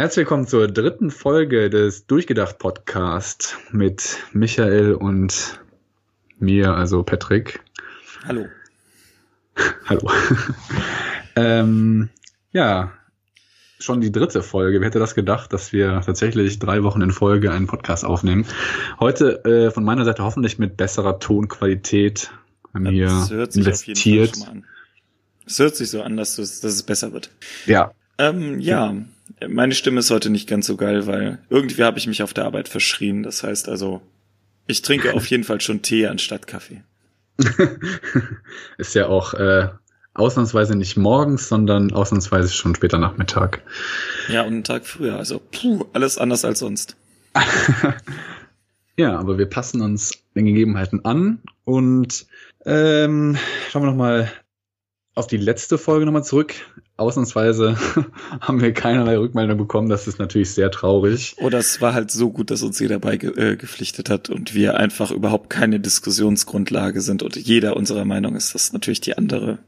Herzlich willkommen zur dritten Folge des Durchgedacht Podcast mit Michael und mir, also Patrick. Hallo. Hallo. ähm, ja, schon die dritte Folge. Wer hätte das gedacht, dass wir tatsächlich drei Wochen in Folge einen Podcast aufnehmen? Heute äh, von meiner Seite hoffentlich mit besserer Tonqualität. Haben hier investiert. Es hört sich so an, dass, dass es besser wird. Ja. Ähm, ja, meine Stimme ist heute nicht ganz so geil, weil irgendwie habe ich mich auf der Arbeit verschrien. Das heißt also, ich trinke auf jeden Fall schon Tee anstatt Kaffee. ist ja auch äh, ausnahmsweise nicht morgens, sondern ausnahmsweise schon später Nachmittag. Ja, und einen Tag früher. Also puh, alles anders als sonst. ja, aber wir passen uns den Gegebenheiten an und ähm, schauen wir nochmal auf die letzte Folge nochmal zurück. Ausnahmsweise haben wir keinerlei Rückmeldung bekommen. Das ist natürlich sehr traurig. Oder es war halt so gut, dass uns jeder bei äh, gepflichtet hat und wir einfach überhaupt keine Diskussionsgrundlage sind und jeder unserer Meinung ist. Das ist natürlich die andere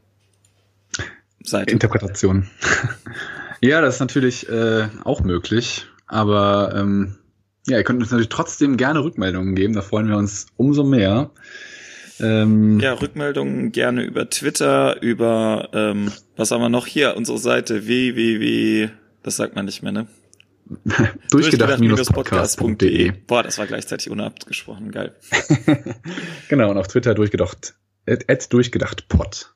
Seite. Interpretation. ja, das ist natürlich äh, auch möglich. Aber ähm, ja, ihr könnt uns natürlich trotzdem gerne Rückmeldungen geben. Da freuen wir uns umso mehr. Ähm, ja, Rückmeldungen gerne über Twitter, über, ähm, was haben wir noch hier? Unsere Seite www, das sagt man nicht mehr, ne? durchgedacht-podcast.de. Boah, das war gleichzeitig unabgesprochen, geil. genau, und auf Twitter durchgedacht, at, at durchgedachtpod.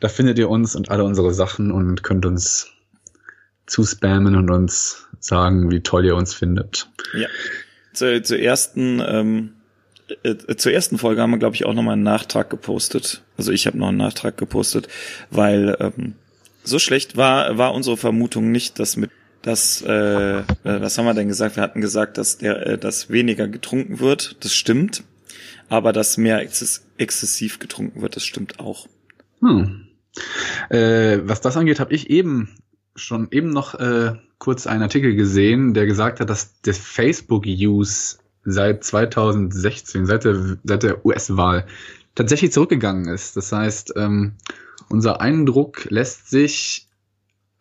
Da findet ihr uns und alle unsere Sachen und könnt uns zuspammen und uns sagen, wie toll ihr uns findet. Ja. Zur, zur ersten ähm, äh, zur ersten Folge haben wir, glaube ich, auch nochmal einen Nachtrag gepostet. Also ich habe noch einen Nachtrag gepostet, weil ähm, so schlecht war, war unsere Vermutung nicht, dass mit dass äh, äh, was haben wir denn gesagt? Wir hatten gesagt, dass der, äh, dass weniger getrunken wird. Das stimmt, aber dass mehr exzess exzessiv getrunken wird, das stimmt auch. Hm. Äh, was das angeht, habe ich eben schon eben noch äh, kurz einen Artikel gesehen, der gesagt hat, dass das Facebook-Use seit 2016, seit der, seit der US-Wahl, tatsächlich zurückgegangen ist. Das heißt, ähm, unser Eindruck lässt sich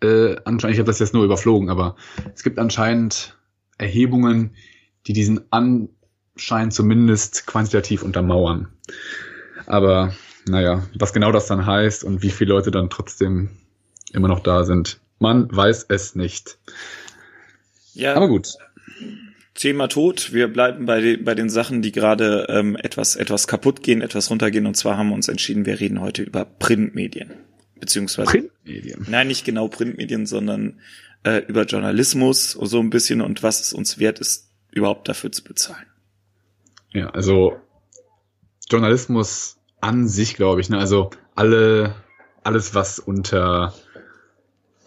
äh, anscheinend, ich habe das jetzt nur überflogen, aber es gibt anscheinend Erhebungen, die diesen Anschein zumindest quantitativ untermauern. Aber naja, was genau das dann heißt und wie viele Leute dann trotzdem immer noch da sind, man weiß es nicht. Ja. Aber gut. Thema Tod. Wir bleiben bei, den bei den Sachen, die gerade ähm, etwas, etwas kaputt gehen, etwas runtergehen. Und zwar haben wir uns entschieden, wir reden heute über Printmedien. Beziehungsweise. Printmedien? Nein, nicht genau Printmedien, sondern äh, über Journalismus so ein bisschen und was es uns wert ist, überhaupt dafür zu bezahlen. Ja, also Journalismus an sich, glaube ich. Ne? Also alle, alles, was unter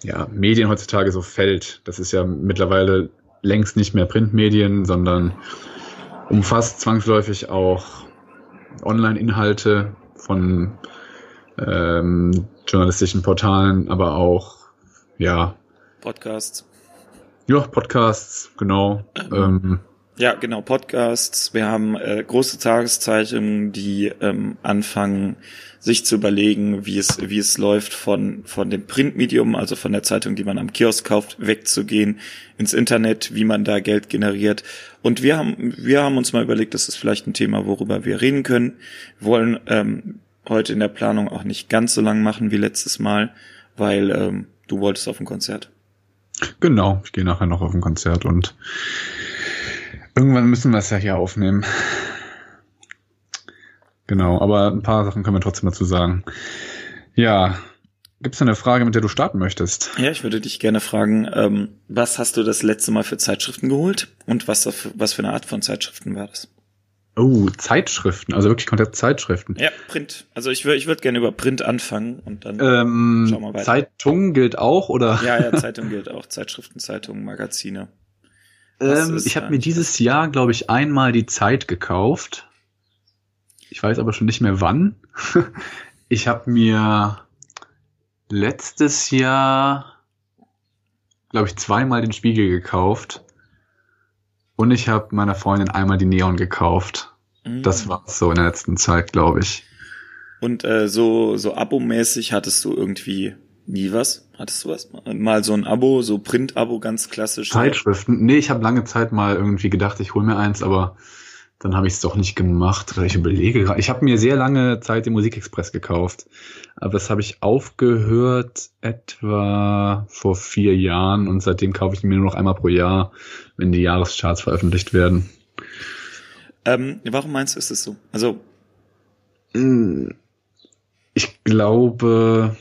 ja, Medien heutzutage so fällt, das ist ja mittlerweile längst nicht mehr Printmedien, sondern umfasst zwangsläufig auch Online-Inhalte von ähm, journalistischen Portalen, aber auch ja Podcasts. Ja, Podcasts, genau. Ähm, ja, genau, Podcasts. Wir haben äh, große Tageszeitungen, die ähm, anfangen, sich zu überlegen, wie es, wie es läuft, von, von dem Printmedium, also von der Zeitung, die man am Kiosk kauft, wegzugehen ins Internet, wie man da Geld generiert. Und wir haben, wir haben uns mal überlegt, das ist vielleicht ein Thema, worüber wir reden können. Wir wollen ähm, heute in der Planung auch nicht ganz so lang machen wie letztes Mal, weil ähm, du wolltest auf ein Konzert. Genau, ich gehe nachher noch auf ein Konzert und Irgendwann müssen wir es ja hier aufnehmen. Genau, aber ein paar Sachen können wir trotzdem dazu sagen. Ja, gibt es eine Frage, mit der du starten möchtest? Ja, ich würde dich gerne fragen, ähm, was hast du das letzte Mal für Zeitschriften geholt und was, was für eine Art von Zeitschriften war das? Oh, Zeitschriften, also wirklich komplett Zeitschriften. Ja, Print. Also ich würde ich würd gerne über Print anfangen und dann ähm, schauen wir weiter. Zeitung gilt auch, oder? Ja, ja, Zeitung gilt auch. Zeitschriften, Zeitungen, Magazine. Ähm, ich habe mir dieses Jahr, glaube ich, einmal die Zeit gekauft. Ich weiß aber schon nicht mehr wann. ich habe mir letztes Jahr, glaube ich, zweimal den Spiegel gekauft. Und ich habe meiner Freundin einmal die Neon gekauft. Mhm. Das war so in der letzten Zeit, glaube ich. Und äh, so so abomäßig hattest du irgendwie Nie was? Hattest du was? Mal so ein Abo, so Print-Abo, ganz klassisch. Zeitschriften? Nee, ich habe lange Zeit mal irgendwie gedacht, ich hole mir eins, aber dann habe ich es doch nicht gemacht. Ich überlege gerade. Ich habe mir sehr lange Zeit den Musikexpress gekauft. Aber das habe ich aufgehört etwa vor vier Jahren und seitdem kaufe ich mir nur noch einmal pro Jahr, wenn die Jahrescharts veröffentlicht werden. Ähm, warum meinst du, ist es so? Also. Hm, ich glaube,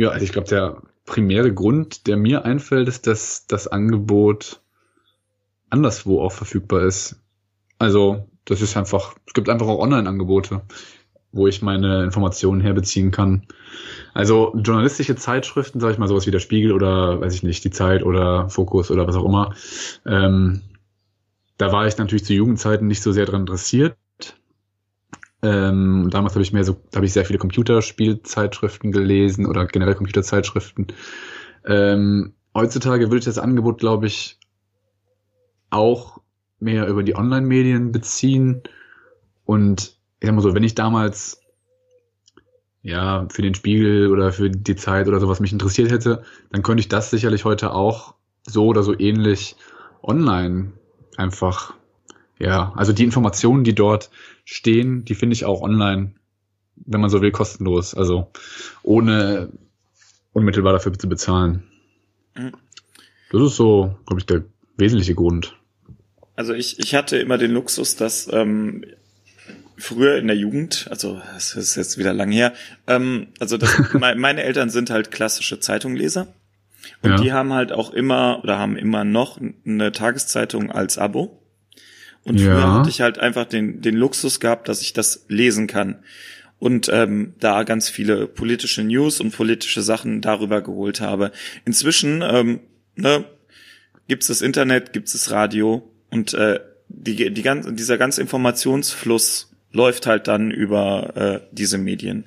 ja, also ich glaube, der primäre Grund, der mir einfällt, ist, dass das Angebot anderswo auch verfügbar ist. Also, das ist einfach, es gibt einfach auch Online-Angebote, wo ich meine Informationen herbeziehen kann. Also journalistische Zeitschriften, sage ich mal, sowas wie der Spiegel oder weiß ich nicht, die Zeit oder Fokus oder was auch immer. Ähm, da war ich natürlich zu Jugendzeiten nicht so sehr dran interessiert. Ähm, damals habe ich mehr so, habe ich sehr viele Computerspielzeitschriften gelesen oder generell Computerzeitschriften. Ähm, heutzutage würde ich das Angebot, glaube ich, auch mehr über die Online-Medien beziehen. Und ich sag mal so, wenn ich damals ja für den Spiegel oder für die Zeit oder sowas mich interessiert hätte, dann könnte ich das sicherlich heute auch so oder so ähnlich online einfach ja, also die Informationen, die dort stehen, die finde ich auch online, wenn man so will, kostenlos. Also ohne unmittelbar dafür zu bezahlen. Mhm. Das ist so, glaube ich, der wesentliche Grund. Also ich, ich hatte immer den Luxus, dass ähm, früher in der Jugend, also das ist jetzt wieder lang her, ähm, also das, meine Eltern sind halt klassische Zeitungleser. Und ja. die haben halt auch immer oder haben immer noch eine Tageszeitung als Abo. Und ja. früher hatte ich halt einfach den, den Luxus gehabt, dass ich das lesen kann. Und ähm, da ganz viele politische News und politische Sachen darüber geholt habe. Inzwischen ähm, ne, gibt es das Internet, gibt es das Radio und äh, die, die ganz, dieser ganze Informationsfluss läuft halt dann über äh, diese Medien.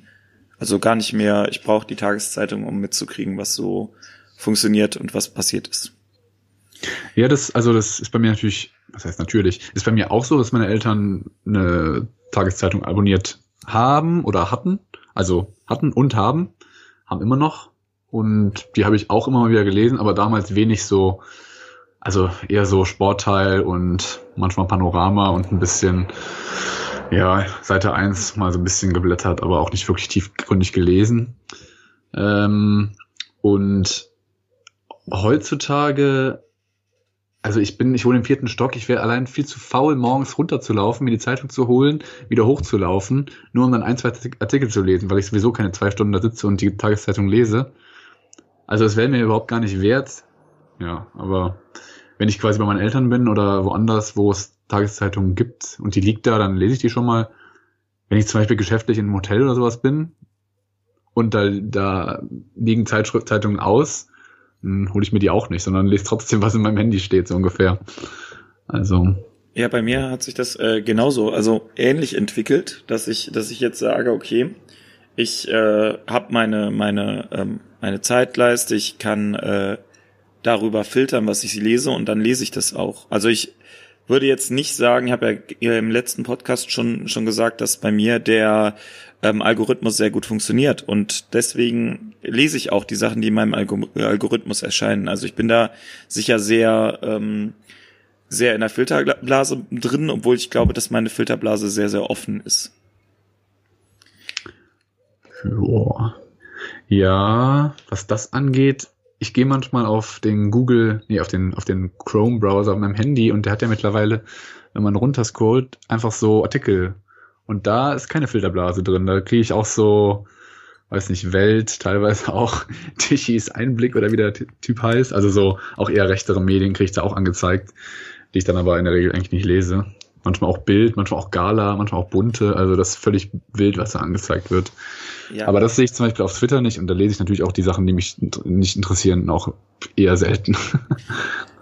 Also gar nicht mehr, ich brauche die Tageszeitung, um mitzukriegen, was so funktioniert und was passiert ist. Ja, das, also das ist bei mir natürlich, was heißt natürlich, ist bei mir auch so, dass meine Eltern eine Tageszeitung abonniert haben oder hatten, also hatten und haben, haben immer noch. Und die habe ich auch immer mal wieder gelesen, aber damals wenig so, also eher so Sportteil und manchmal Panorama und ein bisschen, ja, Seite 1 mal so ein bisschen geblättert, aber auch nicht wirklich tiefgründig gelesen. Ähm, und heutzutage also ich bin, ich wohne im vierten Stock, ich wäre allein viel zu faul, morgens runterzulaufen, mir die Zeitung zu holen, wieder hochzulaufen, nur um dann ein, zwei Artikel zu lesen, weil ich sowieso keine zwei Stunden da sitze und die Tageszeitung lese. Also es wäre mir überhaupt gar nicht wert. Ja, aber wenn ich quasi bei meinen Eltern bin oder woanders, wo es Tageszeitungen gibt und die liegt da, dann lese ich die schon mal. Wenn ich zum Beispiel geschäftlich in einem Hotel oder sowas bin und da, da liegen Zeitungen aus, hole ich mir die auch nicht, sondern lese trotzdem, was in meinem Handy steht, so ungefähr. Also. Ja, bei mir hat sich das äh, genauso, also ähnlich entwickelt, dass ich, dass ich jetzt sage, okay, ich äh, habe meine meine ähm, meine Zeitleiste, ich kann äh, darüber filtern, was ich lese und dann lese ich das auch. Also ich würde jetzt nicht sagen, ich habe ja im letzten Podcast schon schon gesagt, dass bei mir der ähm, Algorithmus sehr gut funktioniert. Und deswegen lese ich auch die Sachen, die in meinem Algo Algorithmus erscheinen. Also ich bin da sicher sehr, ähm, sehr in der Filterblase drin, obwohl ich glaube, dass meine Filterblase sehr, sehr offen ist. Joa. Ja, was das angeht, ich gehe manchmal auf den Google, nee, auf den, auf den Chrome-Browser auf meinem Handy und der hat ja mittlerweile, wenn man runterscrollt, einfach so Artikel und da ist keine Filterblase drin. Da kriege ich auch so, weiß nicht, Welt, teilweise auch Tichys Einblick oder wie der Typ heißt. Also so auch eher rechtere Medien kriege ich da auch angezeigt, die ich dann aber in der Regel eigentlich nicht lese. Manchmal auch Bild, manchmal auch Gala, manchmal auch bunte. Also das ist völlig wild, was da angezeigt wird. Ja. Aber das sehe ich zum Beispiel auf Twitter nicht und da lese ich natürlich auch die Sachen, die mich nicht interessieren, auch eher selten.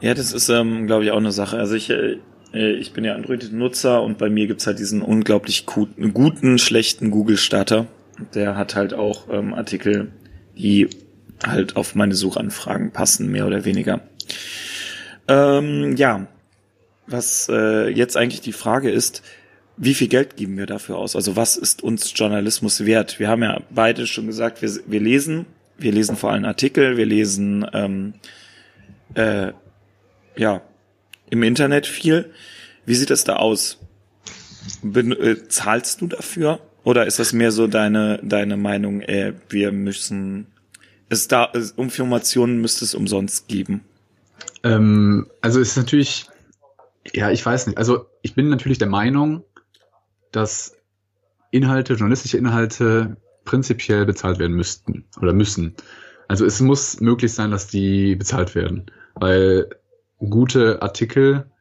Ja, das ist, ähm, glaube ich, auch eine Sache. Also ich, äh, ich bin ja Android-Nutzer und bei mir gibt's halt diesen unglaublich guten, schlechten Google-Starter. Der hat halt auch ähm, Artikel, die halt auf meine Suchanfragen passen, mehr oder weniger. Ähm, ja, was äh, jetzt eigentlich die Frage ist, wie viel Geld geben wir dafür aus? Also was ist uns Journalismus wert? Wir haben ja beide schon gesagt, wir, wir lesen, wir lesen vor allem Artikel, wir lesen ähm, äh, ja im Internet viel. Wie sieht das da aus? Ben, äh, zahlst du dafür? Oder ist das mehr so deine, deine Meinung, äh, wir müssen, es da, es, Informationen müsste es umsonst geben? Ähm, also ist natürlich, ja, ich weiß nicht. Also ich bin natürlich der Meinung, dass Inhalte, journalistische Inhalte prinzipiell bezahlt werden müssten oder müssen. Also es muss möglich sein, dass die bezahlt werden, weil gute Artikel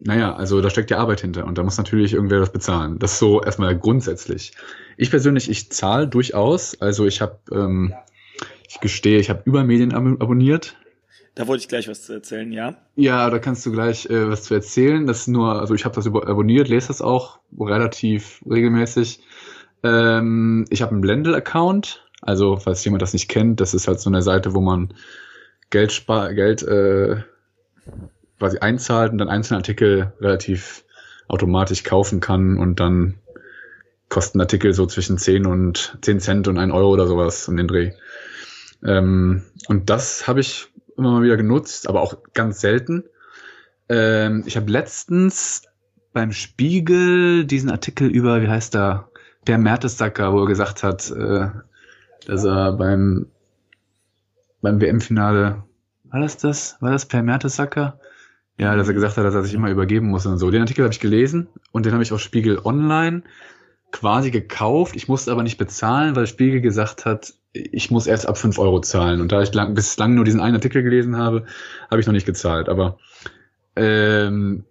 naja, also da steckt ja Arbeit hinter und da muss natürlich irgendwer das bezahlen. Das ist so erstmal grundsätzlich. Ich persönlich, ich zahle durchaus. Also ich habe, ähm, ich gestehe, ich habe Übermedien ab abonniert. Da wollte ich gleich was zu erzählen, ja? Ja, da kannst du gleich äh, was zu erzählen. Das ist nur, also ich habe das abonniert, lese das auch relativ regelmäßig. Ähm, ich habe einen Blendel-Account. Also, falls jemand das nicht kennt, das ist halt so eine Seite, wo man Geld spart, Geld äh, quasi einzahlt und dann einzelne Artikel relativ automatisch kaufen kann und dann kosten Artikel so zwischen 10 und 10 Cent und 1 Euro oder sowas um den Dreh. Ähm, und das habe ich immer mal wieder genutzt, aber auch ganz selten. Ähm, ich habe letztens beim Spiegel diesen Artikel über, wie heißt der, Per Mertesacker, wo er gesagt hat, äh, dass er beim, beim WM-Finale, war das das? War das Per Mertesacker? Ja, dass er gesagt hat, dass er sich immer übergeben muss und so. Den Artikel habe ich gelesen und den habe ich auf Spiegel Online quasi gekauft. Ich musste aber nicht bezahlen, weil Spiegel gesagt hat, ich muss erst ab fünf Euro zahlen. Und da ich lang, bislang nur diesen einen Artikel gelesen habe, habe ich noch nicht gezahlt. Aber ähm,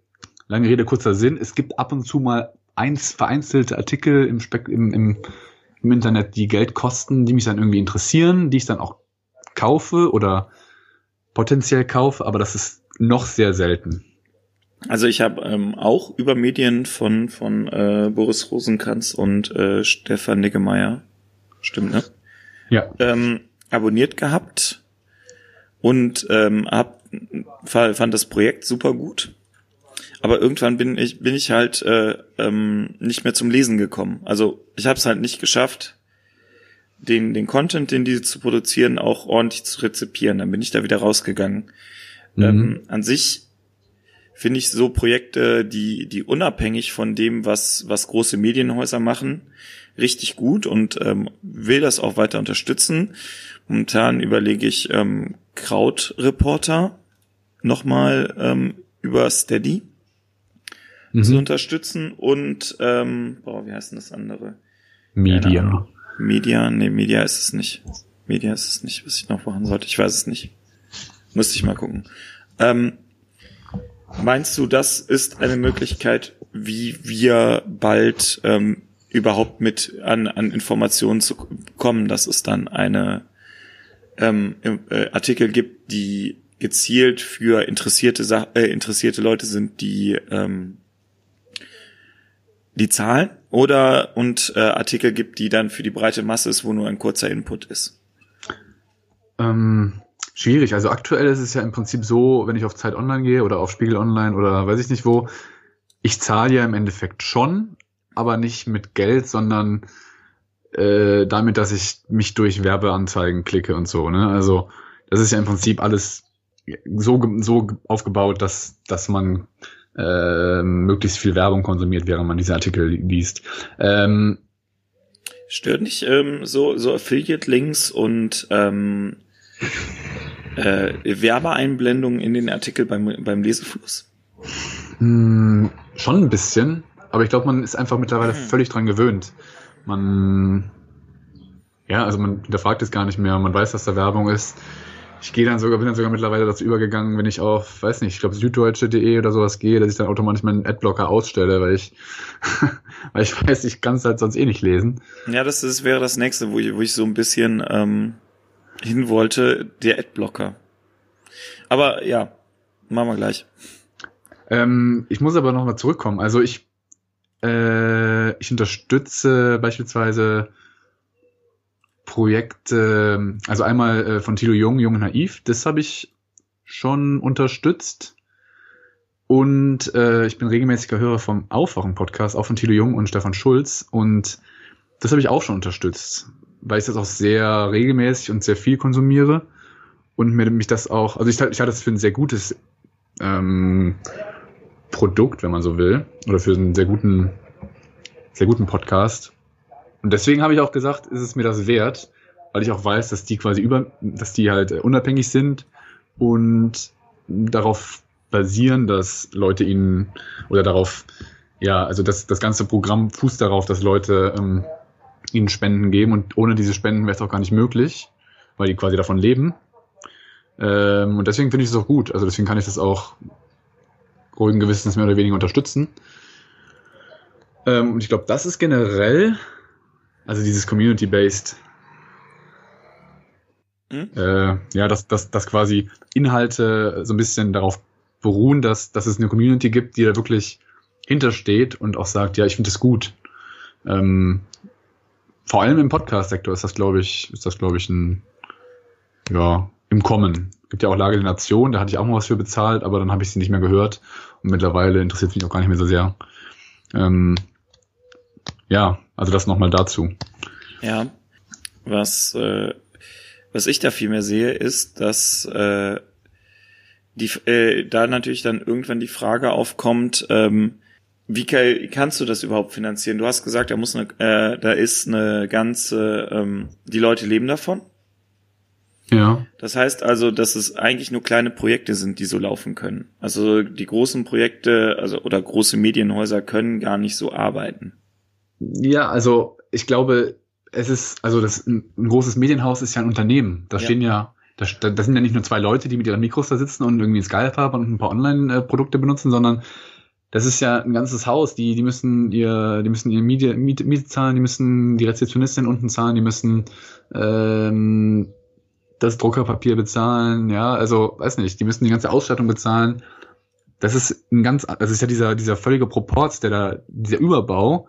lange Rede, kurzer Sinn. Es gibt ab und zu mal eins vereinzelte Artikel im, Spek im, im, im Internet, die Geld kosten, die mich dann irgendwie interessieren, die ich dann auch kaufe oder potenziell kaufe, aber das ist noch sehr selten. Also ich habe ähm, auch über Medien von von äh, Boris Rosenkranz und äh, Stefan Niggemeier, stimmt ne? Ja. Ähm, abonniert gehabt und ähm, hab, fand das Projekt super gut. Aber irgendwann bin ich bin ich halt äh, ähm, nicht mehr zum Lesen gekommen. Also ich habe es halt nicht geschafft, den den Content, den die zu produzieren, auch ordentlich zu rezipieren. Dann bin ich da wieder rausgegangen. Mhm. Ähm, an sich finde ich so Projekte, die, die unabhängig von dem, was, was große Medienhäuser machen, richtig gut und ähm, will das auch weiter unterstützen. Momentan überlege ich ähm, Krautreporter nochmal ähm, über Steady mhm. zu unterstützen und ähm, boah, wie heißt denn das andere? Media. Media, nee, Media ist es nicht. Media ist es nicht, was ich noch machen sollte. Ich weiß es nicht. Müsste ich mal gucken. Ähm, meinst du, das ist eine Möglichkeit, wie wir bald ähm, überhaupt mit an, an Informationen zu kommen, dass es dann eine ähm, äh, Artikel gibt, die gezielt für interessierte Sa äh, interessierte Leute sind, die ähm, die Zahlen oder und äh, Artikel gibt, die dann für die breite Masse ist, wo nur ein kurzer Input ist? Ähm, Schwierig. Also aktuell ist es ja im Prinzip so, wenn ich auf Zeit Online gehe oder auf Spiegel Online oder weiß ich nicht wo, ich zahle ja im Endeffekt schon, aber nicht mit Geld, sondern äh, damit, dass ich mich durch Werbeanzeigen klicke und so. Ne? Also das ist ja im Prinzip alles so, so aufgebaut, dass, dass man äh, möglichst viel Werbung konsumiert, während man diese Artikel liest. Ähm, Stört nicht ähm, so, so Affiliate-Links und ähm, äh, Werbeeinblendungen in den Artikel beim, beim Lesefluss? Hm, schon ein bisschen, aber ich glaube, man ist einfach mittlerweile hm. völlig dran gewöhnt. Man, ja, also man hinterfragt es gar nicht mehr, man weiß, dass da Werbung ist. Ich gehe dann sogar, bin dann sogar mittlerweile dazu übergegangen, wenn ich auf, weiß nicht, ich glaube süddeutsche.de oder sowas gehe, dass ich dann automatisch meinen Adblocker ausstelle, weil ich, weil ich weiß, ich kann es halt sonst eh nicht lesen. Ja, das, das wäre das nächste, wo ich, wo ich so ein bisschen ähm, hin wollte, der Adblocker. Aber ja, machen wir gleich. Ähm, ich muss aber nochmal zurückkommen. Also ich, äh, ich unterstütze beispielsweise Projekte, also einmal äh, von Thilo Jung, Jung und Naiv, das habe ich schon unterstützt. Und äh, ich bin regelmäßiger Hörer vom Aufwachen-Podcast, auch von Thilo Jung und Stefan Schulz. Und das habe ich auch schon unterstützt weil ich das auch sehr regelmäßig und sehr viel konsumiere und mir mich das auch, also ich, ich halte das für ein sehr gutes ähm, Produkt, wenn man so will, oder für einen sehr guten, sehr guten Podcast. Und deswegen habe ich auch gesagt, ist es mir das wert, weil ich auch weiß, dass die quasi über, dass die halt unabhängig sind und darauf basieren, dass Leute ihnen oder darauf, ja, also das, das ganze Programm fußt darauf, dass Leute ähm, ihnen Spenden geben und ohne diese Spenden wäre es auch gar nicht möglich, weil die quasi davon leben. Ähm, und deswegen finde ich es auch gut. Also deswegen kann ich das auch ruhigen Gewissens mehr oder weniger unterstützen. Ähm, und ich glaube, das ist generell, also dieses Community-Based, hm? äh, ja, dass, dass, dass quasi Inhalte so ein bisschen darauf beruhen, dass, dass es eine Community gibt, die da wirklich hintersteht und auch sagt, ja, ich finde das gut. Ähm, vor allem im Podcast-Sektor ist das, glaube ich, ist das, glaube ich, ein, ja, im Kommen. Gibt ja auch Lage der Nation, da hatte ich auch mal was für bezahlt, aber dann habe ich sie nicht mehr gehört und mittlerweile interessiert mich auch gar nicht mehr so sehr. Ähm, ja, also das nochmal dazu. Ja, was, äh, was ich da viel mehr sehe, ist, dass äh, die, äh, da natürlich dann irgendwann die Frage aufkommt, ähm, wie kann, kannst du das überhaupt finanzieren? Du hast gesagt, da muss eine, äh, da ist eine ganze, ähm, die Leute leben davon. Ja. Das heißt also, dass es eigentlich nur kleine Projekte sind, die so laufen können. Also die großen Projekte, also oder große Medienhäuser können gar nicht so arbeiten. Ja, also ich glaube, es ist, also das ein, ein großes Medienhaus ist ja ein Unternehmen. Da ja. stehen ja, da, da sind ja nicht nur zwei Leute, die mit ihren Mikros da sitzen und irgendwie Skype haben und ein paar Online-Produkte benutzen, sondern das ist ja ein ganzes Haus, die, die müssen ihr, die müssen ihre Miete, Miete, Miete zahlen, die müssen die Rezeptionistin unten zahlen, die müssen ähm, das Druckerpapier bezahlen, ja, also weiß nicht, die müssen die ganze Ausstattung bezahlen. Das ist ein ganz, das ist ja dieser, dieser völlige Proporz, der da, dieser Überbau,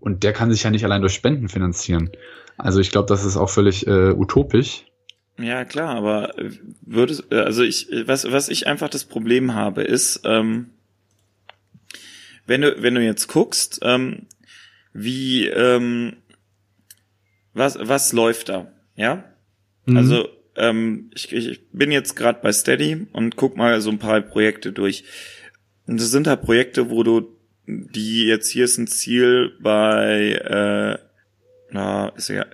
und der kann sich ja nicht allein durch Spenden finanzieren. Also ich glaube, das ist auch völlig äh, utopisch. Ja, klar, aber würde, also ich, was, was ich einfach das Problem habe, ist, ähm, wenn du, wenn du jetzt guckst, ähm, wie, ähm, was, was läuft da, ja? Mhm. Also, ähm, ich, ich bin jetzt gerade bei Steady und guck mal so ein paar Projekte durch. Und das sind halt Projekte, wo du, die jetzt hier ist ein Ziel bei, äh, na, ist ja,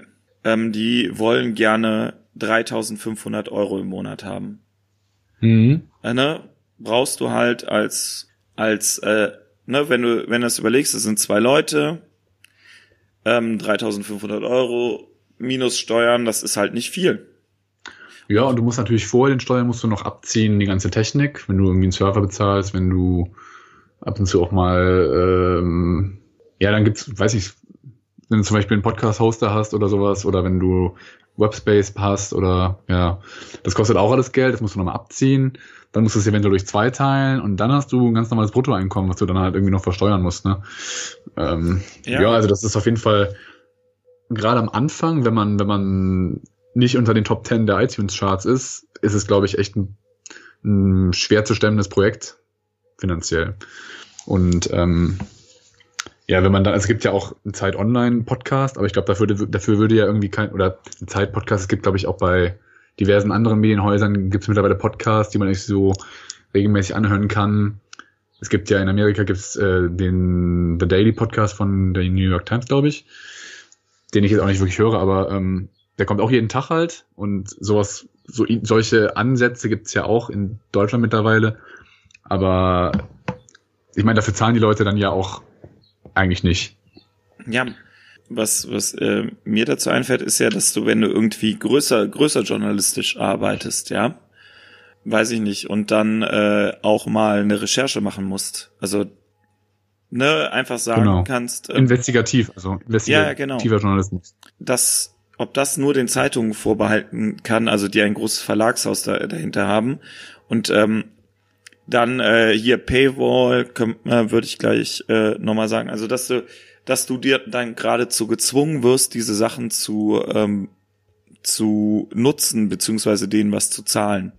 ähm, die wollen gerne 3500 Euro im Monat haben. Mhm. Äh, ne? Brauchst du halt als, als, äh, ne, wenn du, wenn du das überlegst, es sind zwei Leute, ähm, 3500 Euro minus Steuern, das ist halt nicht viel. Ja, und du musst natürlich vor den Steuern musst du noch abziehen die ganze Technik, wenn du irgendwie einen Server bezahlst, wenn du ab und zu auch mal, ähm, ja, dann gibt's, weiß ich, wenn du zum Beispiel einen Podcast-Hoster hast oder sowas, oder wenn du Webspace hast oder ja, das kostet auch alles Geld, das musst du nochmal abziehen dann musst du es eventuell durch zwei teilen und dann hast du ein ganz normales Bruttoeinkommen, was du dann halt irgendwie noch versteuern musst. Ne? Ähm, ja. ja, also das ist auf jeden Fall gerade am Anfang, wenn man, wenn man nicht unter den Top 10 der iTunes-Charts ist, ist es, glaube ich, echt ein, ein schwer zu stemmendes Projekt finanziell. Und ähm, ja, wenn man dann, also es gibt ja auch einen Zeit Online-Podcast, aber ich glaube, dafür, dafür würde ja irgendwie kein, oder ein Zeit-Podcast, es gibt, glaube ich, auch bei diversen anderen Medienhäusern gibt es mittlerweile Podcasts, die man nicht so regelmäßig anhören kann. Es gibt ja in Amerika gibt's äh, den The Daily Podcast von der New York Times, glaube ich, den ich jetzt auch nicht wirklich höre, aber ähm, der kommt auch jeden Tag halt und sowas, so solche Ansätze gibt's ja auch in Deutschland mittlerweile. Aber ich meine, dafür zahlen die Leute dann ja auch eigentlich nicht. Ja, was, was äh, mir dazu einfällt, ist ja, dass du, wenn du irgendwie größer, größer journalistisch arbeitest, ja, weiß ich nicht, und dann äh, auch mal eine Recherche machen musst. Also ne, einfach sagen genau. kannst. Ähm, Investigativ, also investigativer ja, genau. Journalismus. Das, ob das nur den Zeitungen vorbehalten kann, also die ein großes Verlagshaus da, dahinter haben. Und ähm, dann äh, hier Paywall, äh, würde ich gleich äh, nochmal sagen. Also dass du dass du dir dann geradezu gezwungen wirst, diese Sachen zu, ähm, zu nutzen, beziehungsweise denen was zu zahlen.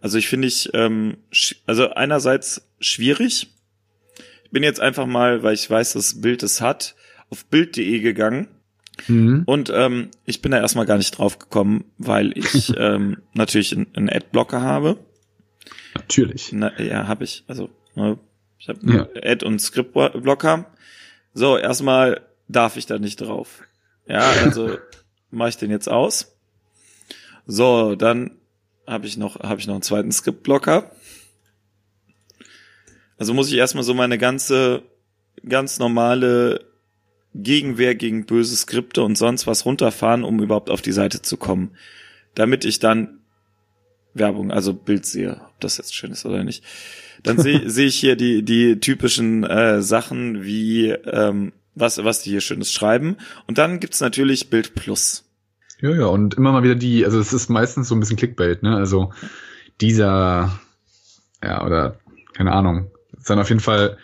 Also ich finde ich, ähm, also einerseits schwierig. Ich bin jetzt einfach mal, weil ich weiß, das Bild es hat, auf Bild.de gegangen Mhm. Und ähm, ich bin da erstmal gar nicht drauf gekommen, weil ich ähm, natürlich einen Adblocker habe. Natürlich. Na, ja, habe ich. Also ne, ich habe ja. Ad- und Scriptblocker. So, erstmal darf ich da nicht drauf. Ja, also mache ich den jetzt aus. So, dann habe ich noch habe ich noch einen zweiten Scriptblocker. Also muss ich erstmal so meine ganze ganz normale Gegenwehr gegen böse Skripte und sonst was runterfahren, um überhaupt auf die Seite zu kommen. Damit ich dann Werbung, also Bild sehe, ob das jetzt schön ist oder nicht. Dann sehe seh ich hier die, die typischen äh, Sachen wie ähm, was, was die hier Schönes schreiben. Und dann gibt's natürlich Bild Plus. Ja, ja, und immer mal wieder die, also es ist meistens so ein bisschen Clickbait, ne? Also dieser, ja, oder keine Ahnung, ist dann auf jeden Fall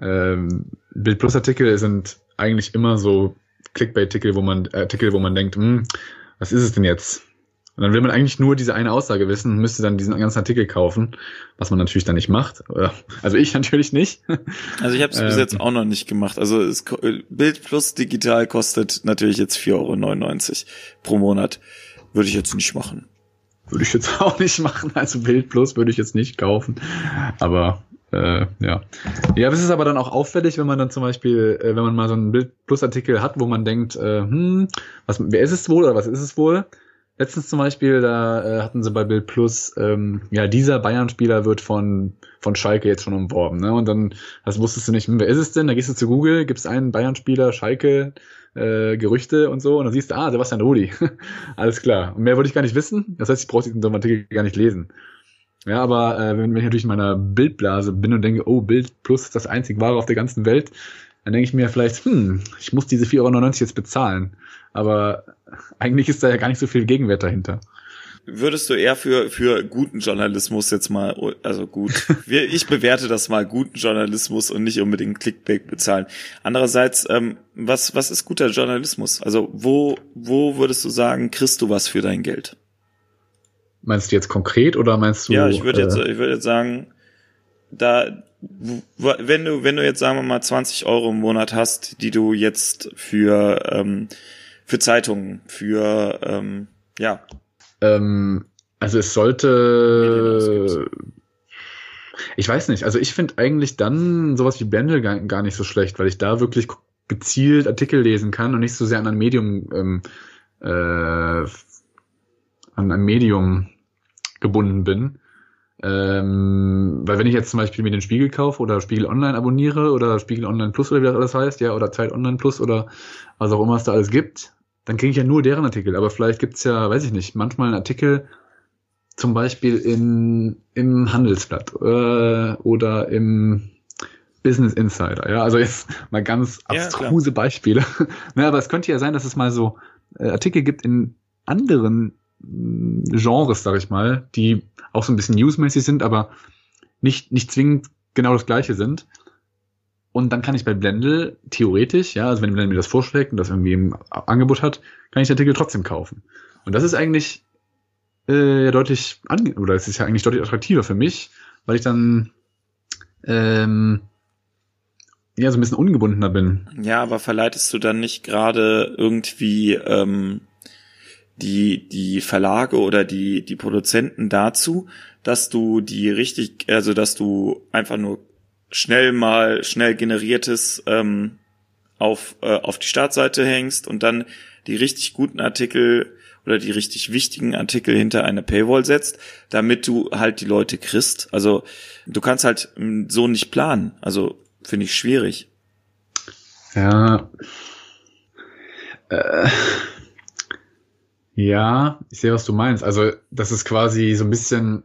ähm, Bild Plus Artikel sind eigentlich immer so Clickbait-Artikel, wo man Artikel, wo man denkt, hm, was ist es denn jetzt? Und dann will man eigentlich nur diese eine Aussage wissen, müsste dann diesen ganzen Artikel kaufen, was man natürlich dann nicht macht. Also ich natürlich nicht. Also ich habe es bis jetzt ähm. auch noch nicht gemacht. Also es, Bild plus digital kostet natürlich jetzt 4,99 Euro pro Monat. Würde ich jetzt nicht machen. Würde ich jetzt auch nicht machen. Also Bild plus würde ich jetzt nicht kaufen. Aber äh, ja. Ja, das ist aber dann auch auffällig, wenn man dann zum Beispiel, äh, wenn man mal so einen Bild Plus Artikel hat, wo man denkt, äh, hm, was, wer ist es wohl oder was ist es wohl? Letztens zum Beispiel, da äh, hatten sie bei Bild Plus, ähm, ja, dieser Bayern-Spieler wird von, von Schalke jetzt schon umworben, ne? Und dann, das wusstest du nicht, hm, wer ist es denn? Da gehst du zu Google, gibst einen Bayern-Spieler, Schalke, äh, Gerüchte und so, und dann siehst du, ah, Sebastian Rudi. Alles klar. Und mehr wollte ich gar nicht wissen. Das heißt, ich brauche diesen Artikel gar nicht lesen. Ja, aber äh, wenn, wenn ich natürlich in meiner Bildblase bin und denke, oh, Bild Plus ist das einzig wahre auf der ganzen Welt, dann denke ich mir vielleicht, hm, ich muss diese 4,99 Euro jetzt bezahlen. Aber eigentlich ist da ja gar nicht so viel Gegenwert dahinter. Würdest du eher für, für guten Journalismus jetzt mal, also gut, ich bewerte das mal, guten Journalismus und nicht unbedingt Clickbait bezahlen. Andererseits, ähm, was, was ist guter Journalismus? Also wo, wo würdest du sagen, kriegst du was für dein Geld? Meinst du jetzt konkret oder meinst du? Ja, ich würde jetzt, äh, ich würde jetzt sagen, da, wenn du, wenn du jetzt sagen wir mal 20 Euro im Monat hast, die du jetzt für, ähm, für Zeitungen, für, ähm, ja. Ähm, also es sollte, ich weiß nicht, also ich finde eigentlich dann sowas wie Blendel gar, gar nicht so schlecht, weil ich da wirklich gezielt Artikel lesen kann und nicht so sehr an ein Medium ähm, äh, an ein Medium gebunden bin. Ähm, weil wenn ich jetzt zum Beispiel mir den Spiegel kaufe oder Spiegel Online abonniere oder Spiegel Online Plus oder wie das alles heißt, ja, oder Zeit Online Plus oder was auch immer es da alles gibt, dann kriege ich ja nur deren Artikel. Aber vielleicht gibt's ja, weiß ich nicht, manchmal einen Artikel zum Beispiel in, im Handelsblatt äh, oder im Business Insider. Ja, also jetzt mal ganz abstruse ja, Beispiele. naja, aber es könnte ja sein, dass es mal so äh, Artikel gibt in anderen Genres, sag ich mal, die auch so ein bisschen newsmäßig sind, aber nicht, nicht zwingend genau das gleiche sind. Und dann kann ich bei Blendl theoretisch, ja, also wenn Blendl mir das vorschlägt und das irgendwie im Angebot hat, kann ich den Artikel trotzdem kaufen. Und das ist eigentlich äh, deutlich ange oder es ist ja eigentlich deutlich attraktiver für mich, weil ich dann ähm, ja so ein bisschen ungebundener bin. Ja, aber verleitest du dann nicht gerade irgendwie ähm, die, die Verlage oder die, die Produzenten dazu, dass du die richtig, also dass du einfach nur schnell mal schnell generiertes ähm, auf, äh, auf die Startseite hängst und dann die richtig guten Artikel oder die richtig wichtigen Artikel hinter eine Paywall setzt, damit du halt die Leute kriegst. Also du kannst halt mm, so nicht planen. Also finde ich schwierig. Ja. Äh, ja, ich sehe, was du meinst. Also, das ist quasi so ein bisschen,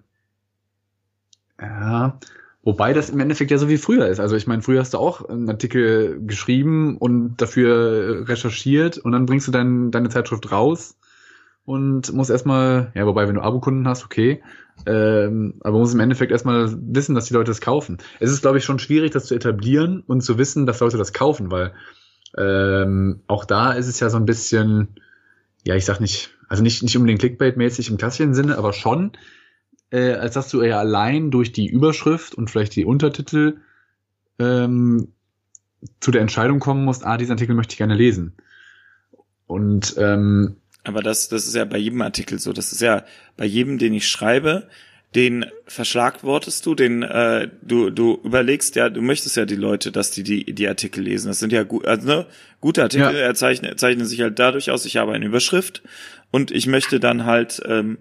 ja, wobei das im Endeffekt ja so wie früher ist. Also, ich meine, früher hast du auch einen Artikel geschrieben und dafür recherchiert und dann bringst du dein, deine Zeitschrift raus und musst erstmal, ja, wobei, wenn du Abokunden hast, okay, ähm, aber musst im Endeffekt erstmal wissen, dass die Leute das kaufen. Es ist, glaube ich, schon schwierig, das zu etablieren und zu wissen, dass Leute das kaufen, weil ähm, auch da ist es ja so ein bisschen, ja, ich sag nicht, also nicht, nicht unbedingt Clickbait-mäßig im klassischen Sinne, aber schon, äh, als dass du ja allein durch die Überschrift und vielleicht die Untertitel ähm, zu der Entscheidung kommen musst, ah, diesen Artikel möchte ich gerne lesen. Und ähm, aber das, das ist ja bei jedem Artikel so. Das ist ja bei jedem, den ich schreibe, den verschlagwortest du, den äh, du du überlegst ja, du möchtest ja die Leute, dass die die, die Artikel lesen. Das sind ja gut, also ne, gute Artikel ja. erzeichnen, zeichnen sich halt dadurch aus. Ich habe eine Überschrift und ich möchte dann halt ähm,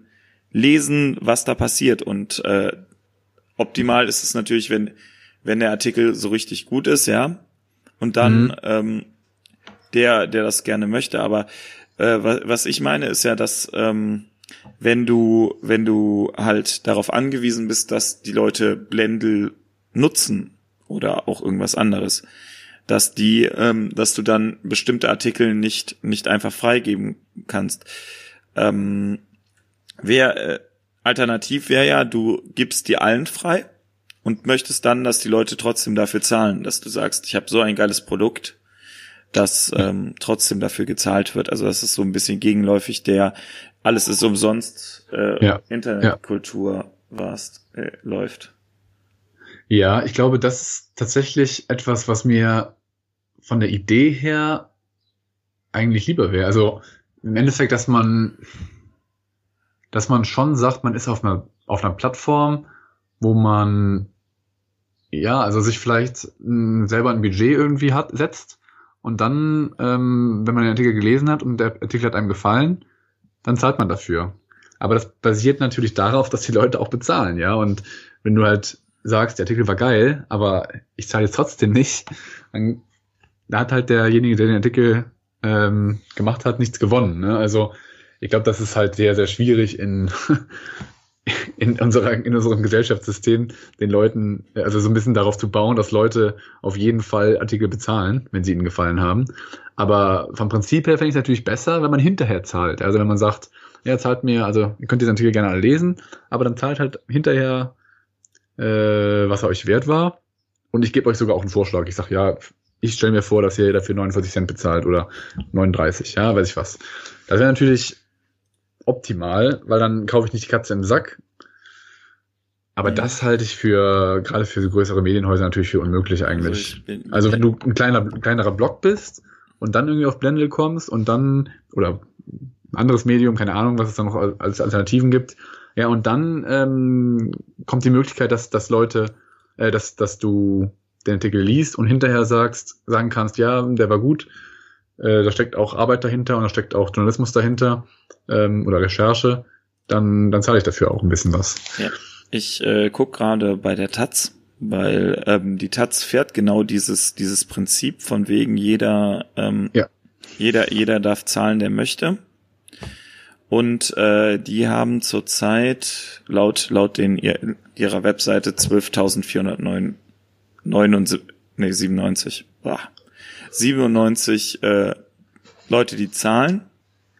lesen, was da passiert. Und äh, optimal ist es natürlich, wenn wenn der Artikel so richtig gut ist, ja, und dann mhm. ähm, der der das gerne möchte. Aber äh, was, was ich meine ist ja, dass ähm, wenn du, wenn du halt darauf angewiesen bist, dass die Leute Blendl nutzen oder auch irgendwas anderes, dass die, ähm, dass du dann bestimmte Artikel nicht, nicht einfach freigeben kannst. Ähm, wer, äh, alternativ wäre ja, du gibst die allen frei und möchtest dann, dass die Leute trotzdem dafür zahlen, dass du sagst, ich habe so ein geiles Produkt, dass ähm, trotzdem dafür gezahlt wird. Also das ist so ein bisschen gegenläufig der alles ist umsonst äh, ja. Internetkultur ja. was äh, läuft. Ja, ich glaube, das ist tatsächlich etwas, was mir von der Idee her eigentlich lieber wäre. Also im Endeffekt, dass man, dass man schon sagt, man ist auf einer, auf einer Plattform, wo man ja, also sich vielleicht mh, selber ein Budget irgendwie hat, setzt und dann, ähm, wenn man den Artikel gelesen hat und der Artikel hat einem gefallen, dann zahlt man dafür. Aber das basiert natürlich darauf, dass die Leute auch bezahlen, ja. Und wenn du halt sagst, der Artikel war geil, aber ich zahle jetzt trotzdem nicht, dann da hat halt derjenige, der den Artikel ähm, gemacht hat, nichts gewonnen. Ne? Also ich glaube, das ist halt sehr, sehr schwierig in, in, unserer, in unserem Gesellschaftssystem, den Leuten, also so ein bisschen darauf zu bauen, dass Leute auf jeden Fall Artikel bezahlen, wenn sie ihnen gefallen haben. Aber vom Prinzip her fände ich es natürlich besser, wenn man hinterher zahlt. Also wenn man sagt, ja, zahlt mir, also ihr könnt diesen Artikel gerne alle lesen, aber dann zahlt halt hinterher, äh, was er euch wert war. Und ich gebe euch sogar auch einen Vorschlag. Ich sage, ja, ich stelle mir vor, dass ihr dafür 49 Cent bezahlt oder 39, ja, weiß ich was. Das wäre natürlich optimal, weil dann kaufe ich nicht die Katze im Sack. Aber ja. das halte ich für, gerade für größere Medienhäuser natürlich für unmöglich eigentlich. Also, bin, also wenn du ein kleiner, kleinerer Blog bist und dann irgendwie auf Blendle kommst und dann, oder ein anderes Medium, keine Ahnung, was es da noch als Alternativen gibt, ja, und dann ähm, kommt die Möglichkeit, dass, dass Leute, äh, dass, dass du den Artikel liest und hinterher sagst, sagen kannst, ja, der war gut, äh, da steckt auch Arbeit dahinter und da steckt auch Journalismus dahinter ähm, oder Recherche, dann, dann zahle ich dafür auch ein bisschen was. Ja. Ich äh, guck gerade bei der Taz, weil ähm, die Taz fährt genau dieses, dieses Prinzip von wegen jeder, ähm, ja. jeder, jeder darf zahlen, der möchte. Und äh, die haben zurzeit laut laut den ihrer Webseite 12.497 nee, 97. Boah. 97 äh, Leute, die zahlen.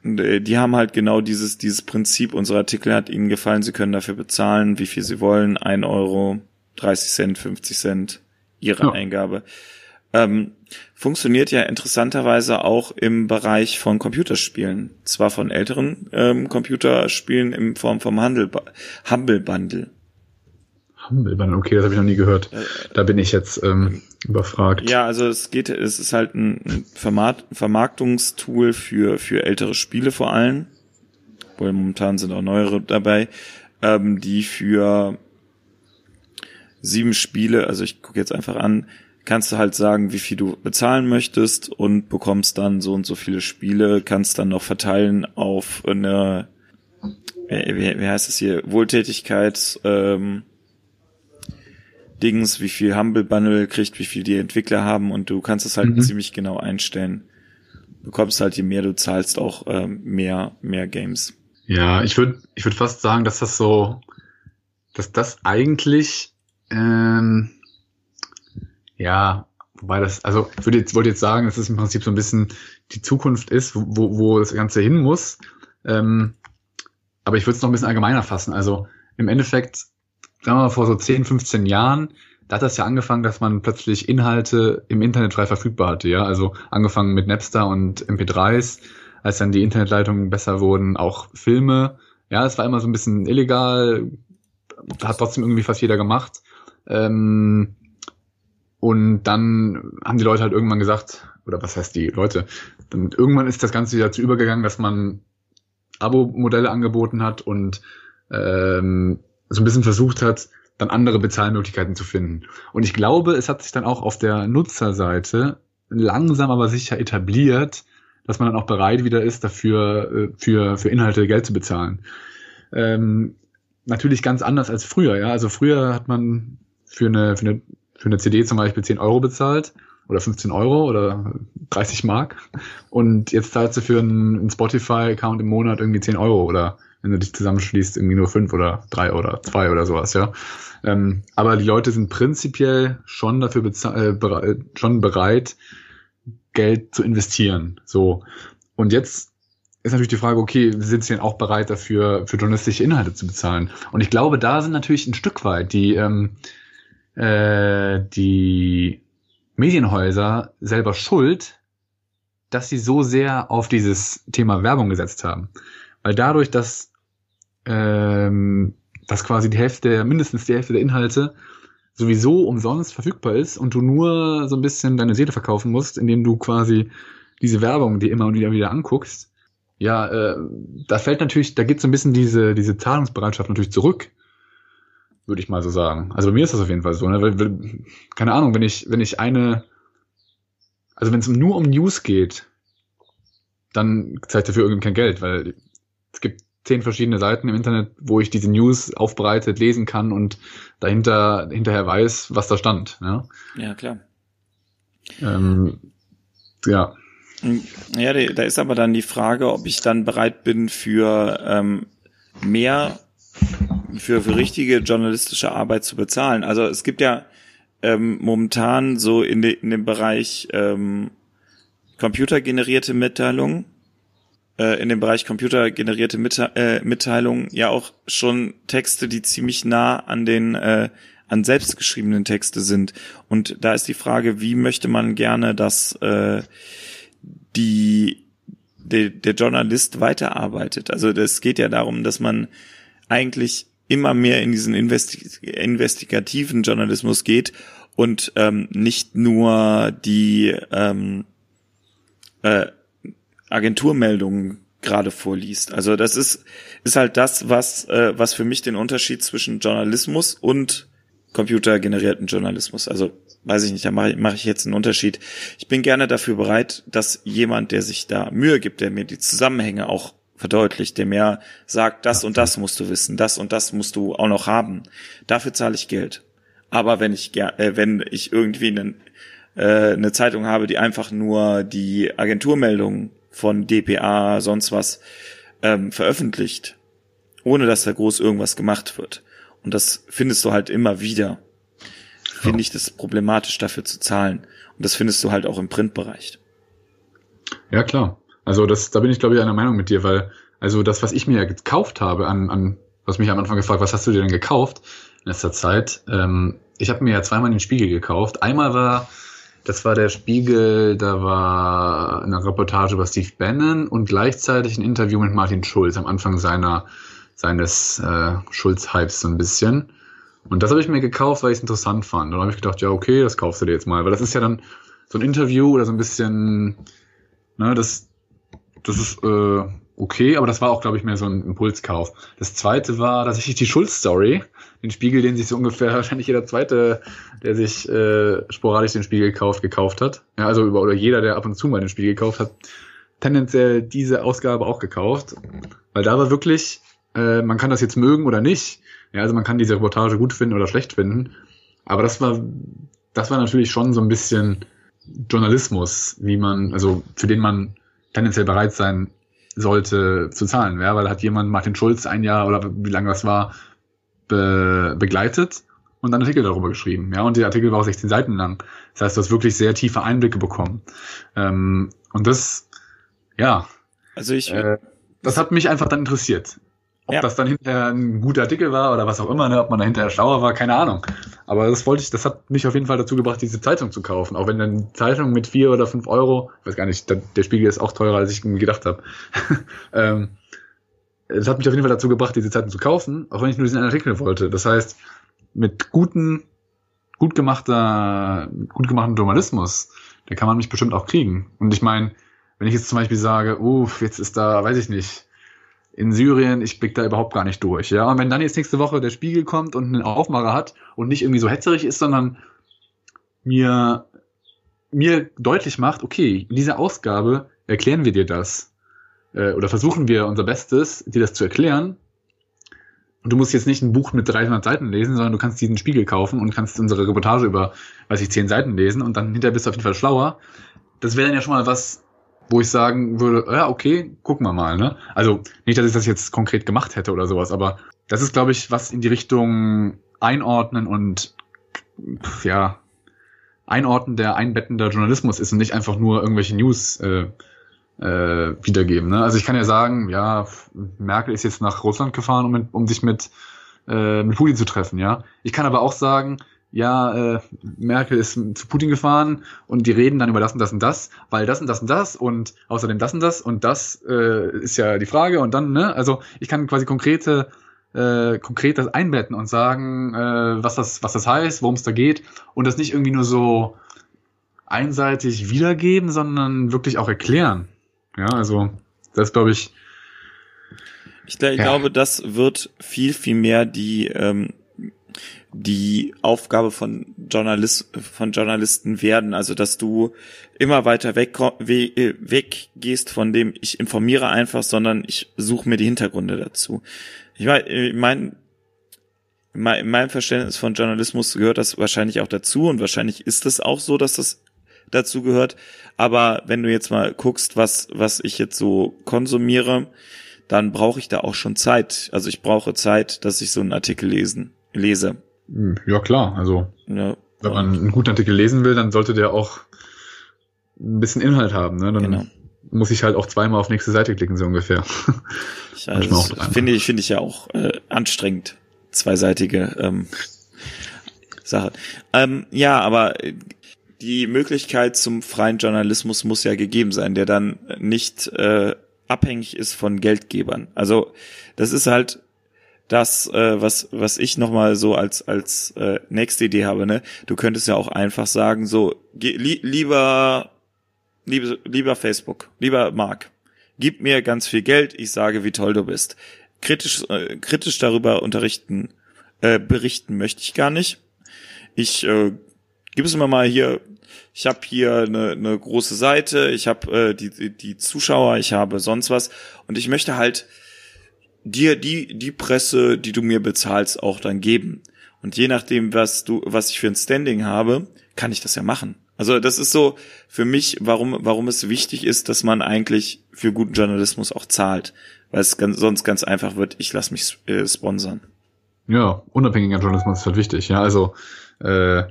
Und, äh, die haben halt genau dieses, dieses Prinzip. Unser Artikel hat ihnen gefallen. Sie können dafür bezahlen, wie viel sie wollen. ein Euro, 30 Cent, 50 Cent, ihre ja. Eingabe. Ähm, funktioniert ja interessanterweise auch im Bereich von Computerspielen. Zwar von älteren ähm, Computerspielen in Form vom Handel, Humble Bundle. Bundle, okay, das habe ich noch nie gehört. Da bin ich jetzt ähm, überfragt. Ja, also es geht, es ist halt ein Vermarkt, Vermarktungstool für für ältere Spiele vor allem. Wohl momentan sind auch neuere dabei, ähm, die für sieben Spiele, also ich gucke jetzt einfach an, kannst du halt sagen, wie viel du bezahlen möchtest und bekommst dann so und so viele Spiele, kannst dann noch verteilen auf eine, wie, wie heißt es hier, Wohltätigkeit, ähm, Dings, wie viel Humble Bundle kriegt, wie viel die Entwickler haben und du kannst es halt mhm. ziemlich genau einstellen. Du bekommst halt, je mehr du zahlst, auch ähm, mehr, mehr Games. Ja, ich würde ich würd fast sagen, dass das so, dass das eigentlich, ähm, ja, wobei das, also ich würde jetzt, wollte jetzt sagen, dass es im Prinzip so ein bisschen die Zukunft ist, wo, wo das Ganze hin muss. Ähm, aber ich würde es noch ein bisschen allgemeiner fassen. Also im Endeffekt sagen wir mal, vor so 10, 15 Jahren, da hat das ja angefangen, dass man plötzlich Inhalte im Internet frei verfügbar hatte, ja. Also angefangen mit Napster und MP3s, als dann die Internetleitungen besser wurden, auch Filme. Ja, es war immer so ein bisschen illegal, hat trotzdem irgendwie fast jeder gemacht. Ähm, und dann haben die Leute halt irgendwann gesagt, oder was heißt die Leute, dann irgendwann ist das Ganze dazu übergegangen, dass man Abo-Modelle angeboten hat und ähm, so ein bisschen versucht hat, dann andere Bezahlmöglichkeiten zu finden. Und ich glaube, es hat sich dann auch auf der Nutzerseite langsam aber sicher etabliert, dass man dann auch bereit wieder ist, dafür äh, für, für Inhalte Geld zu bezahlen. Ähm, natürlich ganz anders als früher, ja. Also früher hat man für eine, für eine für eine CD zum Beispiel 10 Euro bezahlt oder 15 Euro oder 30 Mark und jetzt zahlst du für einen, einen Spotify-Account im Monat irgendwie 10 Euro oder wenn du dich zusammenschließt, irgendwie nur 5 oder 3 oder 2 oder sowas, ja. Ähm, aber die Leute sind prinzipiell schon dafür äh, bere schon bereit, Geld zu investieren. So. Und jetzt ist natürlich die Frage, okay, sind sie denn auch bereit dafür, für journalistische Inhalte zu bezahlen? Und ich glaube, da sind natürlich ein Stück weit die, ähm, äh, die Medienhäuser selber schuld, dass sie so sehr auf dieses Thema Werbung gesetzt haben. Weil dadurch, dass, ähm, dass quasi die Hälfte, mindestens die Hälfte der Inhalte sowieso umsonst verfügbar ist und du nur so ein bisschen deine Seele verkaufen musst, indem du quasi diese Werbung die immer und wieder wieder anguckst, ja, äh, da fällt natürlich, da geht so ein bisschen diese, diese Zahlungsbereitschaft natürlich zurück würde ich mal so sagen. Also bei mir ist das auf jeden Fall so. Ne? Weil, weil, keine Ahnung, wenn ich, wenn ich eine, also wenn es nur um News geht, dann ich dafür irgendwie kein Geld, weil es gibt zehn verschiedene Seiten im Internet, wo ich diese News aufbereitet lesen kann und dahinter hinterher weiß, was da stand. Ja, ja klar. Ähm, ja. Ja, da ist aber dann die Frage, ob ich dann bereit bin für ähm, mehr für, für richtige journalistische Arbeit zu bezahlen. Also es gibt ja ähm, momentan so in, de, in dem Bereich ähm, computergenerierte Mitteilungen, äh, in dem Bereich computergenerierte Mitte äh, Mitteilungen ja auch schon Texte, die ziemlich nah an den äh, an selbstgeschriebenen Texte sind. Und da ist die Frage, wie möchte man gerne, dass äh, die der, der Journalist weiterarbeitet. Also das geht ja darum, dass man eigentlich immer mehr in diesen Investi investigativen Journalismus geht und ähm, nicht nur die ähm, äh, Agenturmeldungen gerade vorliest. Also das ist ist halt das, was äh, was für mich den Unterschied zwischen Journalismus und computergenerierten Journalismus. Also weiß ich nicht, da mache mach ich jetzt einen Unterschied. Ich bin gerne dafür bereit, dass jemand, der sich da Mühe gibt, der mir die Zusammenhänge auch verdeutlicht, der mehr sagt, das und das musst du wissen, das und das musst du auch noch haben. Dafür zahle ich Geld. Aber wenn ich äh, wenn ich irgendwie einen, äh, eine Zeitung habe, die einfach nur die Agenturmeldung von DPA sonst was ähm, veröffentlicht, ohne dass da groß irgendwas gemacht wird. Und das findest du halt immer wieder. Finde ich das problematisch, dafür zu zahlen. Und das findest du halt auch im Printbereich. Ja, klar. Also das, da bin ich glaube ich einer Meinung mit dir, weil also das, was ich mir ja gekauft habe an, an was mich am Anfang gefragt, was hast du dir denn gekauft in letzter Zeit? Ähm, ich habe mir ja zweimal den Spiegel gekauft. Einmal war, das war der Spiegel, da war eine Reportage über Steve Bannon und gleichzeitig ein Interview mit Martin Schulz am Anfang seiner seines äh, Schulz-Hypes so ein bisschen. Und das habe ich mir gekauft, weil ich es interessant fand. Und dann habe ich gedacht, ja, okay, das kaufst du dir jetzt mal. Weil das ist ja dann so ein Interview oder so ein bisschen, ne, das, das ist äh, okay, aber das war auch, glaube ich, mehr so ein Impulskauf. Das zweite war tatsächlich die Schulz-Story, den Spiegel, den sich so ungefähr wahrscheinlich jeder zweite, der sich äh, sporadisch den Spiegel kauft, gekauft hat. Ja, also über, oder jeder, der ab und zu mal den Spiegel gekauft hat, tendenziell diese Ausgabe auch gekauft, weil da war wirklich, äh, man kann das jetzt mögen oder nicht. Ja, also man kann diese Reportage gut finden oder schlecht finden, aber das war, das war natürlich schon so ein bisschen Journalismus, wie man, also für den man tendenziell bereit sein sollte zu zahlen, ja, weil hat jemand Martin Schulz ein Jahr oder wie lange das war be begleitet und dann Artikel darüber geschrieben, ja, und der Artikel war auch 16 Seiten lang. Das heißt, du hast wirklich sehr tiefe Einblicke bekommen. Ähm, und das, ja, also ich, äh, das hat mich einfach dann interessiert. Ob ja. das dann hinterher ein guter Artikel war oder was auch immer, ne, ob man da hinterher schlauer war, keine Ahnung. Aber das wollte ich, das hat mich auf jeden Fall dazu gebracht, diese Zeitung zu kaufen. Auch wenn dann Zeitung mit vier oder fünf Euro, ich weiß gar nicht, der Spiegel ist auch teurer, als ich gedacht habe. ähm, das hat mich auf jeden Fall dazu gebracht, diese Zeitung zu kaufen, auch wenn ich nur diesen Artikel wollte. Das heißt, mit guten gut gemachter, gut gemachten Journalismus, der kann man mich bestimmt auch kriegen. Und ich meine, wenn ich jetzt zum Beispiel sage, uff, jetzt ist da, weiß ich nicht, in Syrien, ich blick da überhaupt gar nicht durch. Ja, und wenn dann jetzt nächste Woche der Spiegel kommt und einen Aufmacher hat und nicht irgendwie so hetzerig ist, sondern mir, mir deutlich macht, okay, in dieser Ausgabe erklären wir dir das. Äh, oder versuchen wir unser Bestes, dir das zu erklären. Und du musst jetzt nicht ein Buch mit 300 Seiten lesen, sondern du kannst diesen Spiegel kaufen und kannst unsere Reportage über, weiß ich, 10 Seiten lesen und dann hinterher bist du auf jeden Fall schlauer. Das wäre dann ja schon mal was, wo ich sagen würde, ja, okay, gucken wir mal, ne? Also nicht, dass ich das jetzt konkret gemacht hätte oder sowas, aber das ist, glaube ich, was in die Richtung einordnen und ja, einordnen der einbettender Journalismus ist und nicht einfach nur irgendwelche News äh, äh, wiedergeben. Ne? Also ich kann ja sagen, ja, Merkel ist jetzt nach Russland gefahren, um, mit, um sich mit, äh, mit Putin zu treffen, ja. Ich kann aber auch sagen, ja, äh, Merkel ist zu Putin gefahren und die reden dann über das und das und das, weil das und das und das und außerdem das und das und das äh, ist ja die Frage und dann, ne, also ich kann quasi konkrete äh, konkret das einbetten und sagen, äh, was das was das heißt, worum es da geht und das nicht irgendwie nur so einseitig wiedergeben, sondern wirklich auch erklären. Ja, also das glaube ich. Ich, ich ja. glaube, das wird viel viel mehr die ähm, die Aufgabe von Journalist, von Journalisten werden. Also, dass du immer weiter weg, äh, weggehst von dem, ich informiere einfach, sondern ich suche mir die Hintergründe dazu. Ich meine, ich mein, in meinem Verständnis von Journalismus gehört das wahrscheinlich auch dazu und wahrscheinlich ist es auch so, dass das dazu gehört. Aber wenn du jetzt mal guckst, was, was ich jetzt so konsumiere, dann brauche ich da auch schon Zeit. Also ich brauche Zeit, dass ich so einen Artikel lesen, lese. Hm, ja, klar. Also, ja. wenn man einen guten Artikel lesen will, dann sollte der auch ein bisschen Inhalt haben. Ne? Dann genau. muss ich halt auch zweimal auf nächste Seite klicken, so ungefähr. Ich, also, finde ich, finde ich ja auch äh, anstrengend, zweiseitige ähm, Sache. Ähm, ja, aber die Möglichkeit zum freien Journalismus muss ja gegeben sein, der dann nicht äh, abhängig ist von Geldgebern. Also das ist halt das, äh, was, was ich nochmal so als, als äh, nächste Idee habe, ne? Du könntest ja auch einfach sagen, so, li lieber, liebe, lieber Facebook, lieber Mark, gib mir ganz viel Geld, ich sage, wie toll du bist. Kritisch, äh, kritisch darüber unterrichten, äh, berichten möchte ich gar nicht. Ich äh, gib es mir mal hier, ich habe hier eine, eine große Seite, ich habe äh, die, die Zuschauer, ich habe sonst was und ich möchte halt dir die, die Presse, die du mir bezahlst, auch dann geben. Und je nachdem, was du, was ich für ein Standing habe, kann ich das ja machen. Also das ist so für mich, warum, warum es wichtig ist, dass man eigentlich für guten Journalismus auch zahlt. Weil es ganz, sonst ganz einfach wird, ich lasse mich äh, sponsern. Ja, unabhängiger Journalismus ist halt wichtig. Ja, also äh,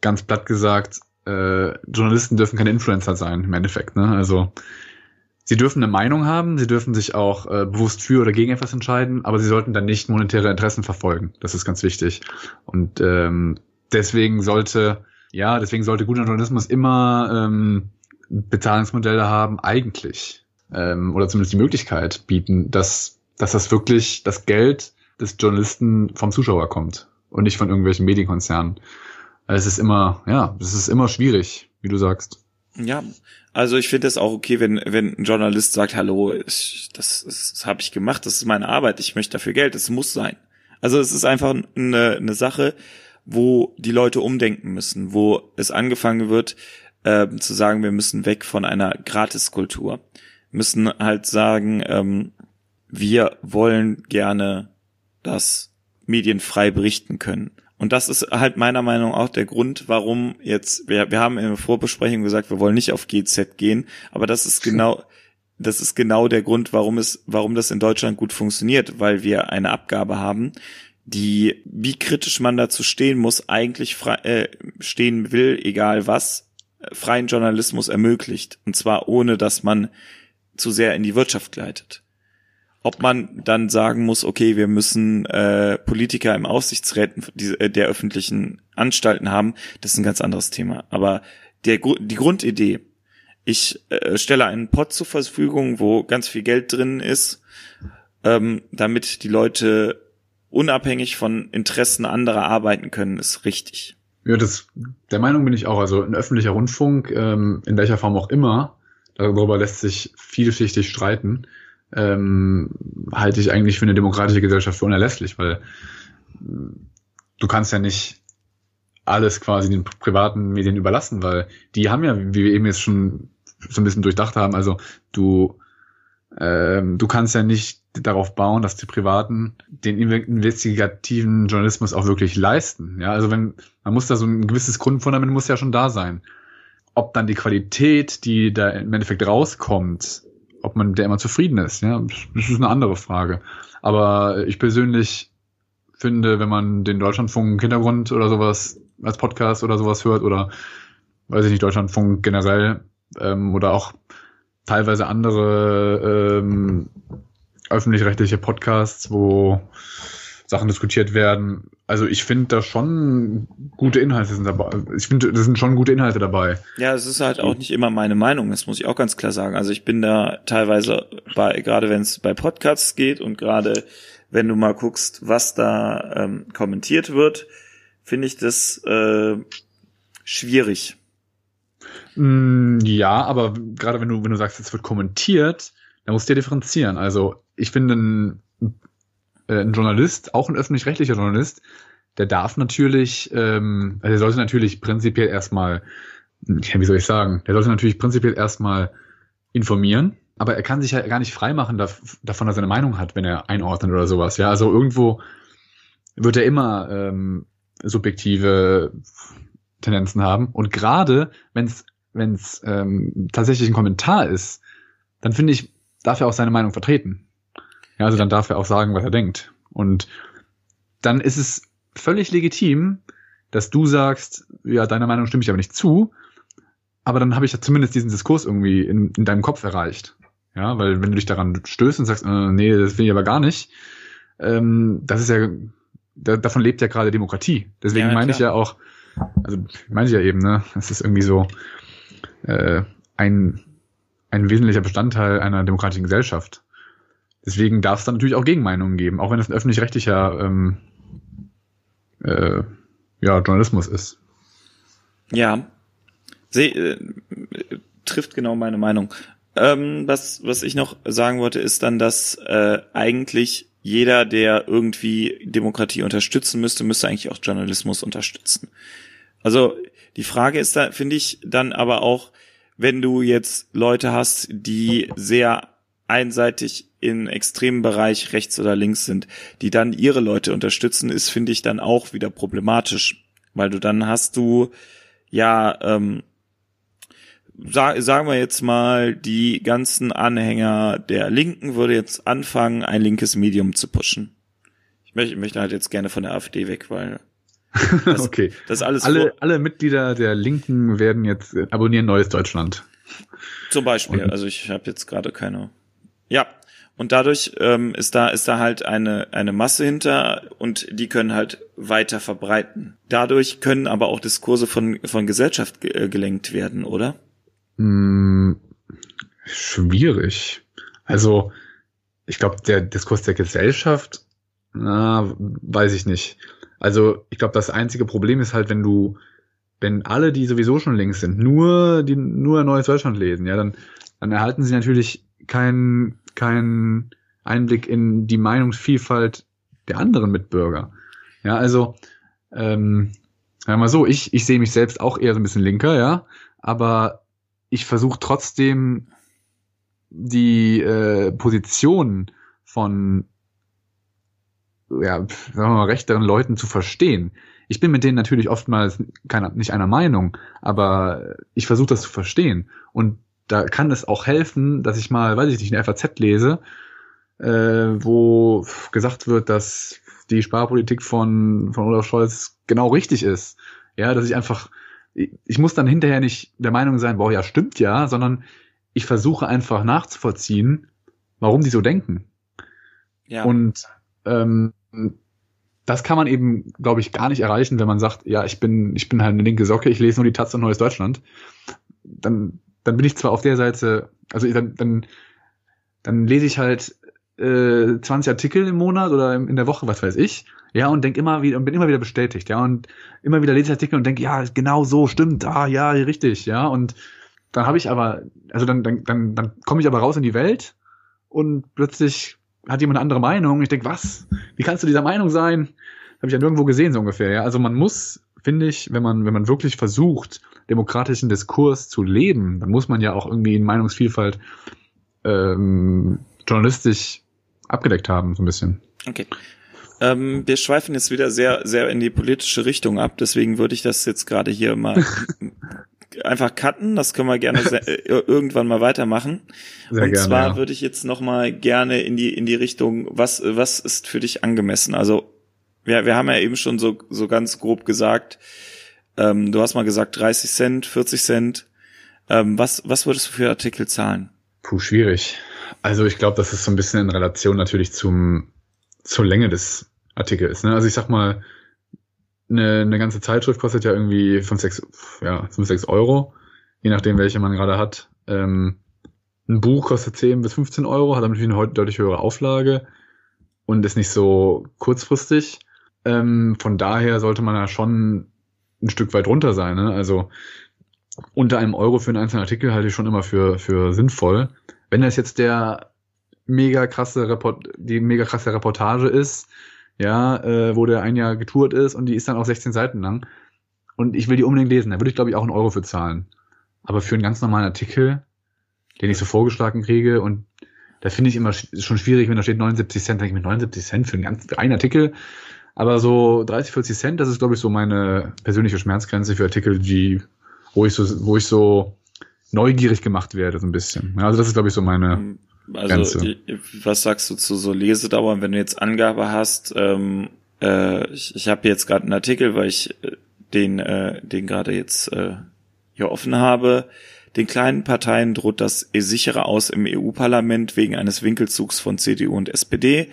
ganz platt gesagt, äh, Journalisten dürfen keine Influencer sein, im Endeffekt. Ne? Also Sie dürfen eine Meinung haben, sie dürfen sich auch äh, bewusst für oder gegen etwas entscheiden, aber sie sollten dann nicht monetäre Interessen verfolgen. Das ist ganz wichtig. Und ähm, deswegen sollte, ja, deswegen sollte guter Journalismus immer ähm, Bezahlungsmodelle haben, eigentlich. Ähm, oder zumindest die Möglichkeit bieten, dass, dass das wirklich das Geld des Journalisten vom Zuschauer kommt und nicht von irgendwelchen Medienkonzernen. Es ist immer, ja, es ist immer schwierig, wie du sagst. Ja, also ich finde es auch okay, wenn, wenn ein Journalist sagt, hallo, ich, das, das, das habe ich gemacht, das ist meine Arbeit, ich möchte dafür Geld, das muss sein. Also es ist einfach eine, eine Sache, wo die Leute umdenken müssen, wo es angefangen wird äh, zu sagen, wir müssen weg von einer Gratiskultur, müssen halt sagen, ähm, wir wollen gerne, dass Medien frei berichten können. Und das ist halt meiner Meinung nach auch der Grund, warum jetzt, wir, wir haben in der Vorbesprechung gesagt, wir wollen nicht auf GZ gehen, aber das ist genau, das ist genau der Grund, warum es, warum das in Deutschland gut funktioniert, weil wir eine Abgabe haben, die, wie kritisch man dazu stehen muss, eigentlich frei, äh, stehen will, egal was, freien Journalismus ermöglicht. Und zwar ohne, dass man zu sehr in die Wirtschaft gleitet. Ob man dann sagen muss, okay, wir müssen äh, Politiker im Aufsichtsräten äh, der öffentlichen Anstalten haben, das ist ein ganz anderes Thema. Aber der, die Grundidee, ich äh, stelle einen Pot zur Verfügung, wo ganz viel Geld drin ist, ähm, damit die Leute unabhängig von Interessen anderer arbeiten können, ist richtig. Ja, das, der Meinung bin ich auch. Also ein öffentlicher Rundfunk, ähm, in welcher Form auch immer, darüber lässt sich vielschichtig streiten, ähm, halte ich eigentlich für eine demokratische Gesellschaft für unerlässlich, weil du kannst ja nicht alles quasi den privaten Medien überlassen, weil die haben ja, wie wir eben jetzt schon so ein bisschen durchdacht haben, also du ähm, du kannst ja nicht darauf bauen, dass die Privaten den investigativen Journalismus auch wirklich leisten. Ja, also wenn man muss da so ein gewisses Grundfundament muss ja schon da sein. Ob dann die Qualität, die da im Endeffekt rauskommt, ob man der immer zufrieden ist, ja, das ist eine andere Frage. Aber ich persönlich finde, wenn man den Deutschlandfunk Hintergrund oder sowas als Podcast oder sowas hört oder weiß ich nicht, Deutschlandfunk generell ähm, oder auch teilweise andere ähm, öffentlich-rechtliche Podcasts, wo Sachen diskutiert werden. Also ich finde da schon gute Inhalte sind dabei. Ich finde, da sind schon gute Inhalte dabei. Ja, es ist halt auch nicht immer meine Meinung, das muss ich auch ganz klar sagen. Also ich bin da teilweise bei, gerade wenn es bei Podcasts geht und gerade wenn du mal guckst, was da ähm, kommentiert wird, finde ich das äh, schwierig. Mm, ja, aber gerade wenn du, wenn du sagst, es wird kommentiert, dann musst du ja differenzieren. Also ich finde, ein, äh, ein Journalist, auch ein öffentlich-rechtlicher Journalist, der darf natürlich, ähm, also der sollte natürlich prinzipiell erstmal, ja, wie soll ich sagen, der sollte natürlich prinzipiell erstmal informieren, aber er kann sich ja gar nicht freimachen davon, dass er eine Meinung hat, wenn er einordnet oder sowas. Ja, also irgendwo wird er immer ähm, subjektive Tendenzen haben. Und gerade wenn es wenn es ähm, tatsächlich ein Kommentar ist, dann finde ich, darf er auch seine Meinung vertreten. Ja, also dann darf er auch sagen, was er denkt. Und dann ist es völlig legitim, dass du sagst, ja, deiner Meinung stimme ich aber nicht zu, aber dann habe ich ja zumindest diesen Diskurs irgendwie in, in deinem Kopf erreicht. Ja, weil wenn du dich daran stößt und sagst, äh, nee, das will ich aber gar nicht, ähm, das ist ja, da, davon lebt ja gerade Demokratie. Deswegen ja, meine ich ja auch, also meine ich ja eben, ne, das ist irgendwie so äh, ein, ein wesentlicher Bestandteil einer demokratischen Gesellschaft. Deswegen darf es dann natürlich auch Gegenmeinungen geben, auch wenn es ein öffentlich-rechtlicher ähm, äh, ja, Journalismus ist. Ja, See, äh, trifft genau meine Meinung. Ähm, was, was ich noch sagen wollte, ist dann, dass äh, eigentlich jeder, der irgendwie Demokratie unterstützen müsste, müsste eigentlich auch Journalismus unterstützen. Also die Frage ist da, finde ich, dann aber auch, wenn du jetzt Leute hast, die sehr einseitig in extremen Bereich rechts oder links sind, die dann ihre Leute unterstützen, ist, finde ich, dann auch wieder problematisch. Weil du dann hast du, ja, ähm, sag, sagen wir jetzt mal, die ganzen Anhänger der Linken würde jetzt anfangen, ein linkes Medium zu pushen. Ich möchte, möchte halt jetzt gerne von der AfD weg, weil das, okay. Das alles alle, alle Mitglieder der Linken werden jetzt abonnieren Neues Deutschland. Zum Beispiel. Und also ich habe jetzt gerade keine. Ja. Und dadurch ähm, ist da ist da halt eine eine Masse hinter und die können halt weiter verbreiten. Dadurch können aber auch Diskurse von von Gesellschaft ge äh, gelenkt werden, oder? Hm, schwierig. Also ich glaube, der Diskurs der Gesellschaft, na, weiß ich nicht. Also ich glaube, das einzige Problem ist halt, wenn du, wenn alle, die sowieso schon links sind, nur die nur Neues Deutschland lesen, ja, dann, dann erhalten sie natürlich keinen keinen Einblick in die Meinungsvielfalt der anderen Mitbürger. Ja, also ähm, sagen wir mal so, ich, ich sehe mich selbst auch eher so ein bisschen linker, ja, aber ich versuche trotzdem die äh, Position von ja, sagen wir mal, rechteren Leuten zu verstehen. Ich bin mit denen natürlich oftmals keiner, nicht einer Meinung, aber ich versuche das zu verstehen. Und da kann es auch helfen, dass ich mal, weiß ich nicht, eine FAZ lese, äh, wo gesagt wird, dass die Sparpolitik von, von Olaf Scholz genau richtig ist. Ja, dass ich einfach, ich muss dann hinterher nicht der Meinung sein, boah, ja, stimmt ja, sondern ich versuche einfach nachzuvollziehen, warum die so denken. Ja. Und ähm, das kann man eben, glaube ich, gar nicht erreichen, wenn man sagt, ja, ich bin, ich bin halt eine linke Socke, ich lese nur die Taz und Neues Deutschland. Dann, dann bin ich zwar auf der Seite, also dann, dann, dann lese ich halt äh, 20 Artikel im Monat oder in der Woche, was weiß ich. Ja, und denk immer wieder und bin immer wieder bestätigt, ja, und immer wieder lese ich Artikel und denke, ja, genau so, stimmt, ah, ja, richtig, ja, und dann habe ich aber, also dann, dann, dann, dann komme ich aber raus in die Welt und plötzlich hat jemand eine andere Meinung. Ich denke, was? Wie kannst du dieser Meinung sein? Habe ich ja nirgendwo gesehen, so ungefähr. Ja? Also man muss, finde ich, wenn man, wenn man wirklich versucht, demokratischen Diskurs zu leben, dann muss man ja auch irgendwie in Meinungsvielfalt ähm, journalistisch abgedeckt haben, so ein bisschen. Okay. Ähm, wir schweifen jetzt wieder sehr, sehr in die politische Richtung ab, deswegen würde ich das jetzt gerade hier mal einfach cutten. Das können wir gerne äh, irgendwann mal weitermachen. Sehr Und gerne, zwar ja. würde ich jetzt noch mal gerne in die in die Richtung, was was ist für dich angemessen? Also wir, wir haben ja eben schon so so ganz grob gesagt. Ähm, du hast mal gesagt 30 Cent, 40 Cent. Ähm, was was würdest du für Artikel zahlen? Puh, schwierig. Also ich glaube, das ist so ein bisschen in Relation natürlich zum zur Länge des Artikels. Ne? Also ich sag mal, eine, eine ganze Zeitschrift kostet ja irgendwie 5, 6, ja, 5, 6 Euro, je nachdem, welche man gerade hat. Ähm, ein Buch kostet 10 bis 15 Euro, hat damit eine deutlich höhere Auflage und ist nicht so kurzfristig. Ähm, von daher sollte man ja schon ein Stück weit runter sein. Ne? Also unter einem Euro für einen einzelnen Artikel halte ich schon immer für, für sinnvoll. Wenn das jetzt der mega krasse Report die mega krasse Reportage ist, ja, äh, wo der ein Jahr getourt ist und die ist dann auch 16 Seiten lang. Und ich will die unbedingt lesen. Da würde ich, glaube ich, auch einen Euro für zahlen. Aber für einen ganz normalen Artikel, den ich so vorgeschlagen kriege und da finde ich immer schon schwierig, wenn da steht 79 Cent, denke ich mir 79 Cent für einen, für einen Artikel. Aber so 30, 40 Cent, das ist, glaube ich, so meine persönliche Schmerzgrenze für Artikel, die, wo ich so, wo ich so neugierig gemacht werde, so ein bisschen. Also das ist, glaube ich, so meine, hm. Also, Ganze. was sagst du zu so Lesedauern, wenn du jetzt Angabe hast? Ähm, äh, ich ich habe jetzt gerade einen Artikel, weil ich äh, den, äh, den gerade jetzt äh, hier offen habe. Den kleinen Parteien droht das sichere Aus im EU-Parlament wegen eines Winkelzugs von CDU und SPD.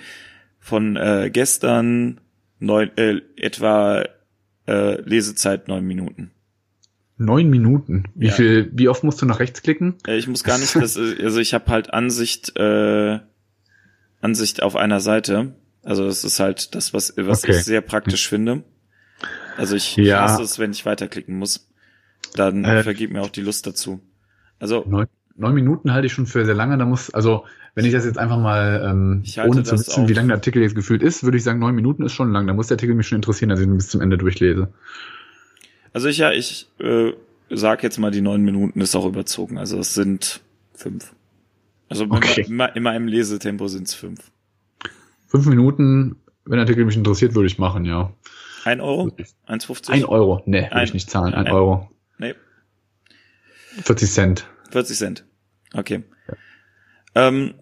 Von äh, gestern neun, äh, etwa äh, Lesezeit neun Minuten. Neun Minuten. Wie ja. viel, wie oft musst du nach rechts klicken? Äh, ich muss gar nicht, das, also ich habe halt Ansicht, äh, Ansicht auf einer Seite. Also das ist halt das, was, was okay. ich sehr praktisch finde. Also ich ja. hasse es, wenn ich weiterklicken muss. Dann äh, vergibt mir auch die Lust dazu. Also neun, neun Minuten halte ich schon für sehr lange. Da muss, also wenn ich das jetzt einfach mal ähm, ohne zu wissen, wie lange der Artikel jetzt gefühlt ist, würde ich sagen, neun Minuten ist schon lang. Da muss der Artikel mich schon interessieren, dass ich ihn bis zum Ende durchlese. Also ich ja, ich äh, sag jetzt mal, die neun Minuten ist auch überzogen. Also es sind fünf. Also okay. immer, in meinem Lesetempo sind es fünf. Fünf Minuten, wenn der Artikel mich interessiert, würde ich machen, ja. Ein Euro? 1,50? Ein Euro, ne, würde ich nicht zahlen. Ein, ein Euro. Nee. 40 Cent. 40 Cent. Okay. Ja. Ähm,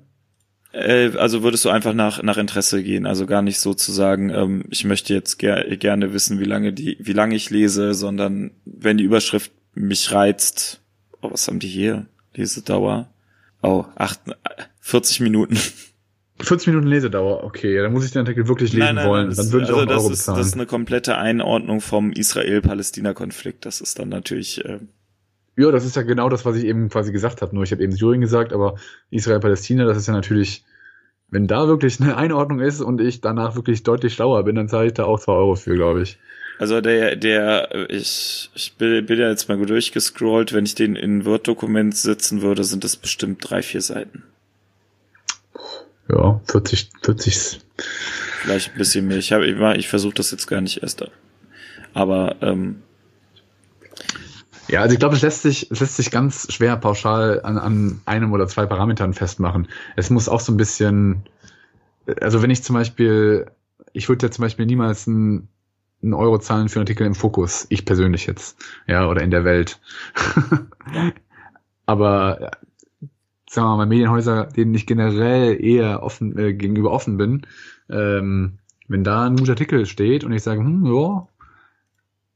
äh, also würdest du einfach nach, nach Interesse gehen, also gar nicht so zu sagen, ähm, ich möchte jetzt ger gerne wissen, wie lange die, wie lange ich lese, sondern wenn die Überschrift mich reizt, oh, was haben die hier? Lesedauer. Oh, acht, 40 Minuten. 40 Minuten Lesedauer, okay, dann muss ich den Artikel wirklich lesen nein, nein, wollen. Dann würde ich also auch das Euro ist, Das ist eine komplette Einordnung vom Israel-Palästina-Konflikt. Das ist dann natürlich. Äh, ja, das ist ja genau das, was ich eben quasi gesagt habe. Nur ich habe eben Syrien gesagt, aber Israel-Palästina, das ist ja natürlich, wenn da wirklich eine Einordnung ist und ich danach wirklich deutlich schlauer bin, dann zahle ich da auch zwei Euro für, glaube ich. Also der, der, ich, ich bin, bin ja jetzt mal gut durchgescrollt. Wenn ich den in Word-Dokument setzen würde, sind das bestimmt drei, vier Seiten. Ja, 40, 40. Vielleicht ein bisschen mehr. Ich habe, ich, ich versuche das jetzt gar nicht erst. Aber ähm, ja, also ich glaube, es lässt sich, es lässt sich ganz schwer pauschal an, an einem oder zwei Parametern festmachen. Es muss auch so ein bisschen, also wenn ich zum Beispiel, ich würde ja zum Beispiel niemals einen, einen Euro zahlen für einen Artikel im Fokus, ich persönlich jetzt, ja, oder in der Welt. Aber sagen wir mal, Medienhäuser, denen ich generell eher offen äh, gegenüber offen bin, ähm, wenn da ein guter Artikel steht und ich sage, hm, ja,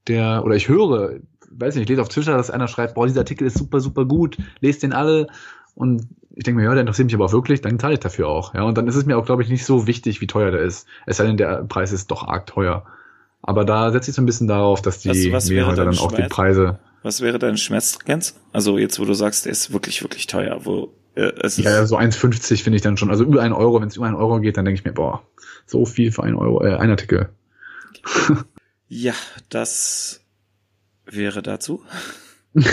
der, oder ich höre, weiß nicht, ich lese auf Twitter, dass einer schreibt, boah, dieser Artikel ist super, super gut, lest den alle. Und ich denke mir, ja, der interessiert mich aber auch wirklich, dann zahle ich dafür auch. Ja, und dann ist es mir auch, glaube ich, nicht so wichtig, wie teuer der ist. Es sei denn, der Preis ist doch arg teuer. Aber da setze ich so ein bisschen darauf, dass die was, was Mehrhäuser dann auch die Preise. Was wäre deine Schmerzgrenze? Also jetzt, wo du sagst, der ist wirklich, wirklich teuer. Wo, äh, es ja, ist so 1,50 finde ich dann schon. Also über einen Euro, wenn es über einen Euro geht, dann denke ich mir, boah, so viel für einen Euro, äh, ein Artikel. ja, das wäre dazu.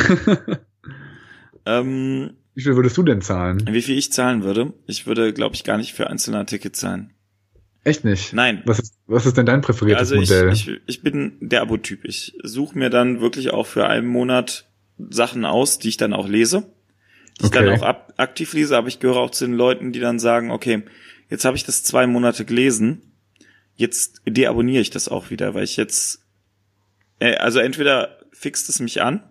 ähm, wie viel würdest du denn zahlen? Wie viel ich zahlen würde? Ich würde, glaube ich, gar nicht für einzelne Artikel zahlen. Echt nicht? Nein. Was ist, was ist denn dein präferiertes also Modell? Ich, ich, ich bin der Abo-Typ. Ich suche mir dann wirklich auch für einen Monat Sachen aus, die ich dann auch lese. Die okay. ich dann auch ab, aktiv lese, aber ich gehöre auch zu den Leuten, die dann sagen, okay, jetzt habe ich das zwei Monate gelesen, jetzt deabonniere ich das auch wieder, weil ich jetzt, äh, also entweder fixt es mich an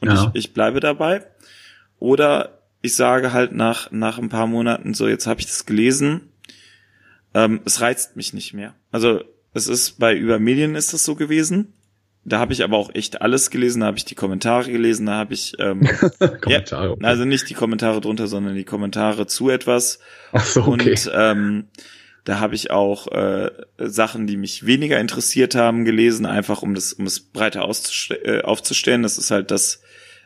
und ja. ich, ich bleibe dabei, oder ich sage halt nach, nach ein paar Monaten so, jetzt habe ich das gelesen, ähm, es reizt mich nicht mehr. Also es ist bei über Medien ist das so gewesen. Da habe ich aber auch echt alles gelesen, da habe ich die Kommentare gelesen, da habe ich ähm, Kommentare. Ja, also nicht die Kommentare drunter, sondern die Kommentare zu etwas. Ach so, okay. Und ähm, da habe ich auch äh, Sachen, die mich weniger interessiert haben, gelesen, einfach um das, um es breiter äh, aufzustellen. Das ist halt das,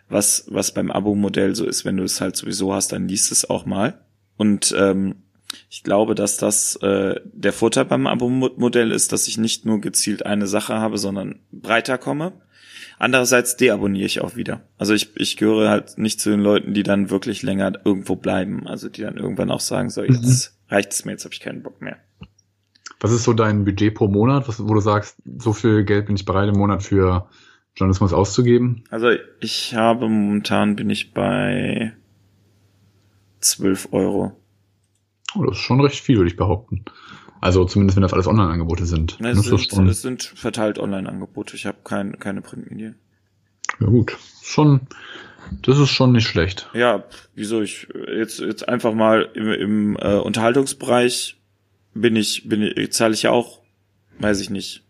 was, was beim Abo-Modell so ist. Wenn du es halt sowieso hast, dann liest es auch mal. Und ähm, ich glaube, dass das äh, der Vorteil beim Abo-Modell ist, dass ich nicht nur gezielt eine Sache habe, sondern breiter komme. Andererseits deabonniere ich auch wieder. Also ich, ich gehöre halt nicht zu den Leuten, die dann wirklich länger irgendwo bleiben. Also die dann irgendwann auch sagen, so jetzt mhm. Reicht es mir, jetzt habe ich keinen Bock mehr. Was ist so dein Budget pro Monat, was, wo du sagst, so viel Geld bin ich bereit im Monat für Journalismus auszugeben? Also ich habe momentan bin ich bei 12 Euro. Oh, das ist schon recht viel, würde ich behaupten. Also zumindest, wenn das alles Online-Angebote sind. Es, sind, schon... es sind verteilt Online-Angebote. Ich habe kein, keine Printmedien. Ja gut, schon, das ist schon nicht schlecht. Ja, wieso ich jetzt jetzt einfach mal im, im äh, Unterhaltungsbereich bin ich bin ich zahle ich ja auch, weiß ich nicht,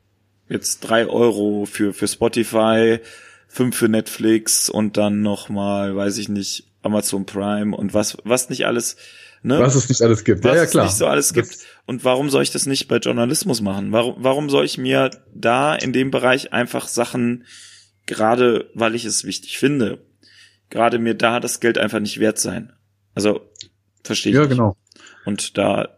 jetzt drei Euro für für Spotify, fünf für Netflix und dann noch mal, weiß ich nicht, Amazon Prime und was was nicht alles Ne? Was es nicht alles gibt. Was ja, ja, klar. es nicht so alles gibt. Und warum soll ich das nicht bei Journalismus machen? Warum, warum soll ich mir da in dem Bereich einfach Sachen, gerade weil ich es wichtig finde, gerade mir da das Geld einfach nicht wert sein? Also, verstehe ich. Ja, nicht. genau. Und da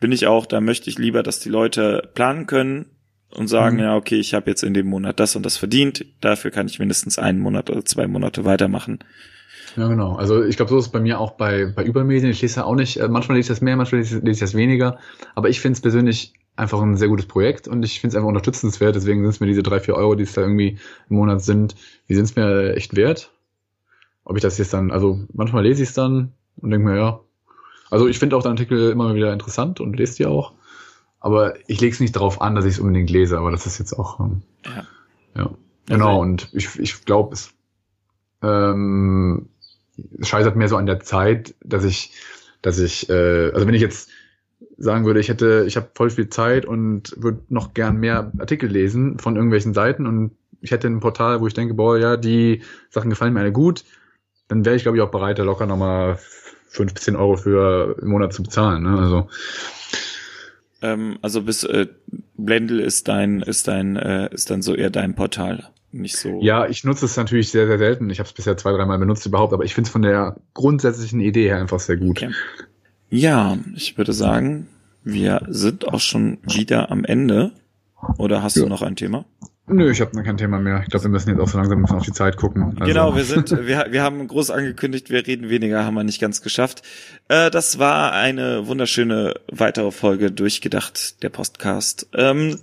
bin ich auch, da möchte ich lieber, dass die Leute planen können und sagen, mhm. ja, okay, ich habe jetzt in dem Monat das und das verdient, dafür kann ich mindestens einen Monat oder zwei Monate weitermachen. Ja, genau. Also ich glaube, so ist es bei mir auch bei, bei Übermedien. Ich lese ja auch nicht, äh, manchmal lese ich das mehr, manchmal lese ich das weniger. Aber ich finde es persönlich einfach ein sehr gutes Projekt und ich finde es einfach unterstützenswert. Deswegen sind es mir diese drei, vier Euro, die es da irgendwie im Monat sind, die sind es mir echt wert. Ob ich das jetzt dann, also manchmal lese ich es dann und denke mir, ja. Also ich finde auch den Artikel immer wieder interessant und lese die auch. Aber ich lege es nicht darauf an, dass ich es unbedingt lese, aber das ist jetzt auch. Ähm, ja. ja. Genau, und ich, ich glaube, es ähm, scheitert mehr so an der Zeit, dass ich, dass ich, äh, also wenn ich jetzt sagen würde, ich hätte, ich habe voll viel Zeit und würde noch gern mehr Artikel lesen von irgendwelchen Seiten und ich hätte ein Portal, wo ich denke, boah, ja, die Sachen gefallen mir alle gut, dann wäre ich, glaube ich, auch bereit, da locker nochmal 15 Euro für im Monat zu bezahlen. Ne? Also ähm, also bis äh, Blendl ist dein, ist dein, äh, ist dann so eher dein Portal nicht so. Ja, ich nutze es natürlich sehr, sehr selten. Ich habe es bisher zwei, dreimal benutzt überhaupt, aber ich finde es von der grundsätzlichen Idee her einfach sehr gut. Okay. Ja, ich würde sagen, wir sind auch schon wieder am Ende. Oder hast ja. du noch ein Thema? Nö, ich habe noch kein Thema mehr. Ich glaube, wir müssen jetzt auch so langsam auf die Zeit gucken. Also. Genau, wir sind, wir, wir haben groß angekündigt, wir reden weniger, haben wir nicht ganz geschafft. Äh, das war eine wunderschöne weitere Folge durchgedacht, der Podcast. Ähm,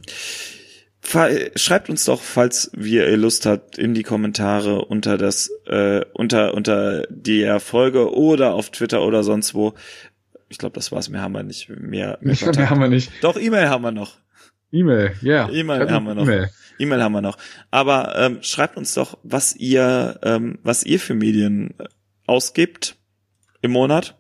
Schreibt uns doch, falls ihr Lust habt, in die Kommentare unter das, äh, unter, unter die Folge oder auf Twitter oder sonst wo. Ich glaube, das war's. Mehr haben wir nicht. Mehr, mehr, ich glaub, mehr haben wir nicht. Doch, E-Mail haben wir noch. E-Mail, ja. Yeah. E-Mail haben wir noch. E-Mail e haben wir noch. Aber ähm, schreibt uns doch, was ihr, ähm, was ihr für Medien äh, ausgibt im Monat,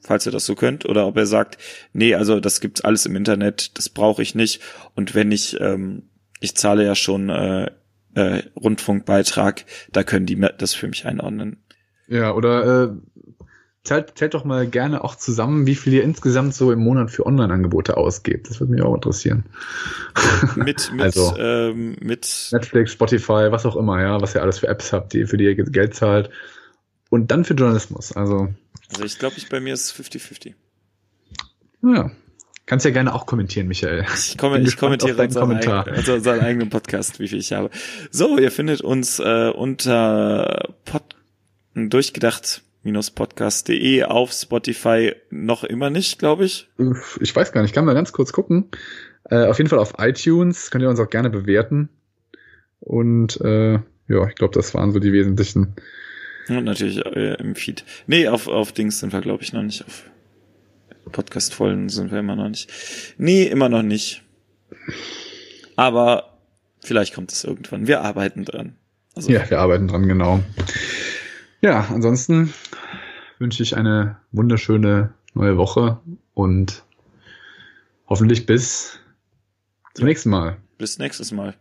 falls ihr das so könnt, oder ob ihr sagt, nee, also das gibt's alles im Internet, das brauche ich nicht. Und wenn ich ähm, ich zahle ja schon äh, äh, Rundfunkbeitrag, da können die das für mich einordnen. Ja, oder äh, zählt, zählt doch mal gerne auch zusammen, wie viel ihr insgesamt so im Monat für Online-Angebote ausgebt. Das würde mich auch interessieren. Mit, mit, also, ähm, mit Netflix, Spotify, was auch immer, ja, was ihr alles für Apps habt, die, für die ihr Geld zahlt. und dann für Journalismus. Also, Also ich glaube, ich bei mir ist 50-50. naja. Kannst ja gerne auch kommentieren, Michael. Ich, komme, ich kommentiere deinen unseren, Kommentar. eigen, also unseren eigenen Podcast, wie viel ich habe. So, ihr findet uns äh, unter pod, durchgedacht-podcast.de auf Spotify noch immer nicht, glaube ich. Ich weiß gar nicht, kann mal ganz kurz gucken. Äh, auf jeden Fall auf iTunes könnt ihr uns auch gerne bewerten. Und äh, ja, ich glaube, das waren so die wesentlichen. Und natürlich äh, im Feed. Nee, auf, auf Dings sind wir, glaube ich, noch nicht. Auf Podcast-Folgen sind wir immer noch nicht. Nee, immer noch nicht. Aber vielleicht kommt es irgendwann. Wir arbeiten dran. Also, Ja, wir arbeiten dran, genau. Ja, ansonsten wünsche ich eine wunderschöne neue Woche und hoffentlich bis zum Ja. nächsten Mal. Bis nächstes Mal.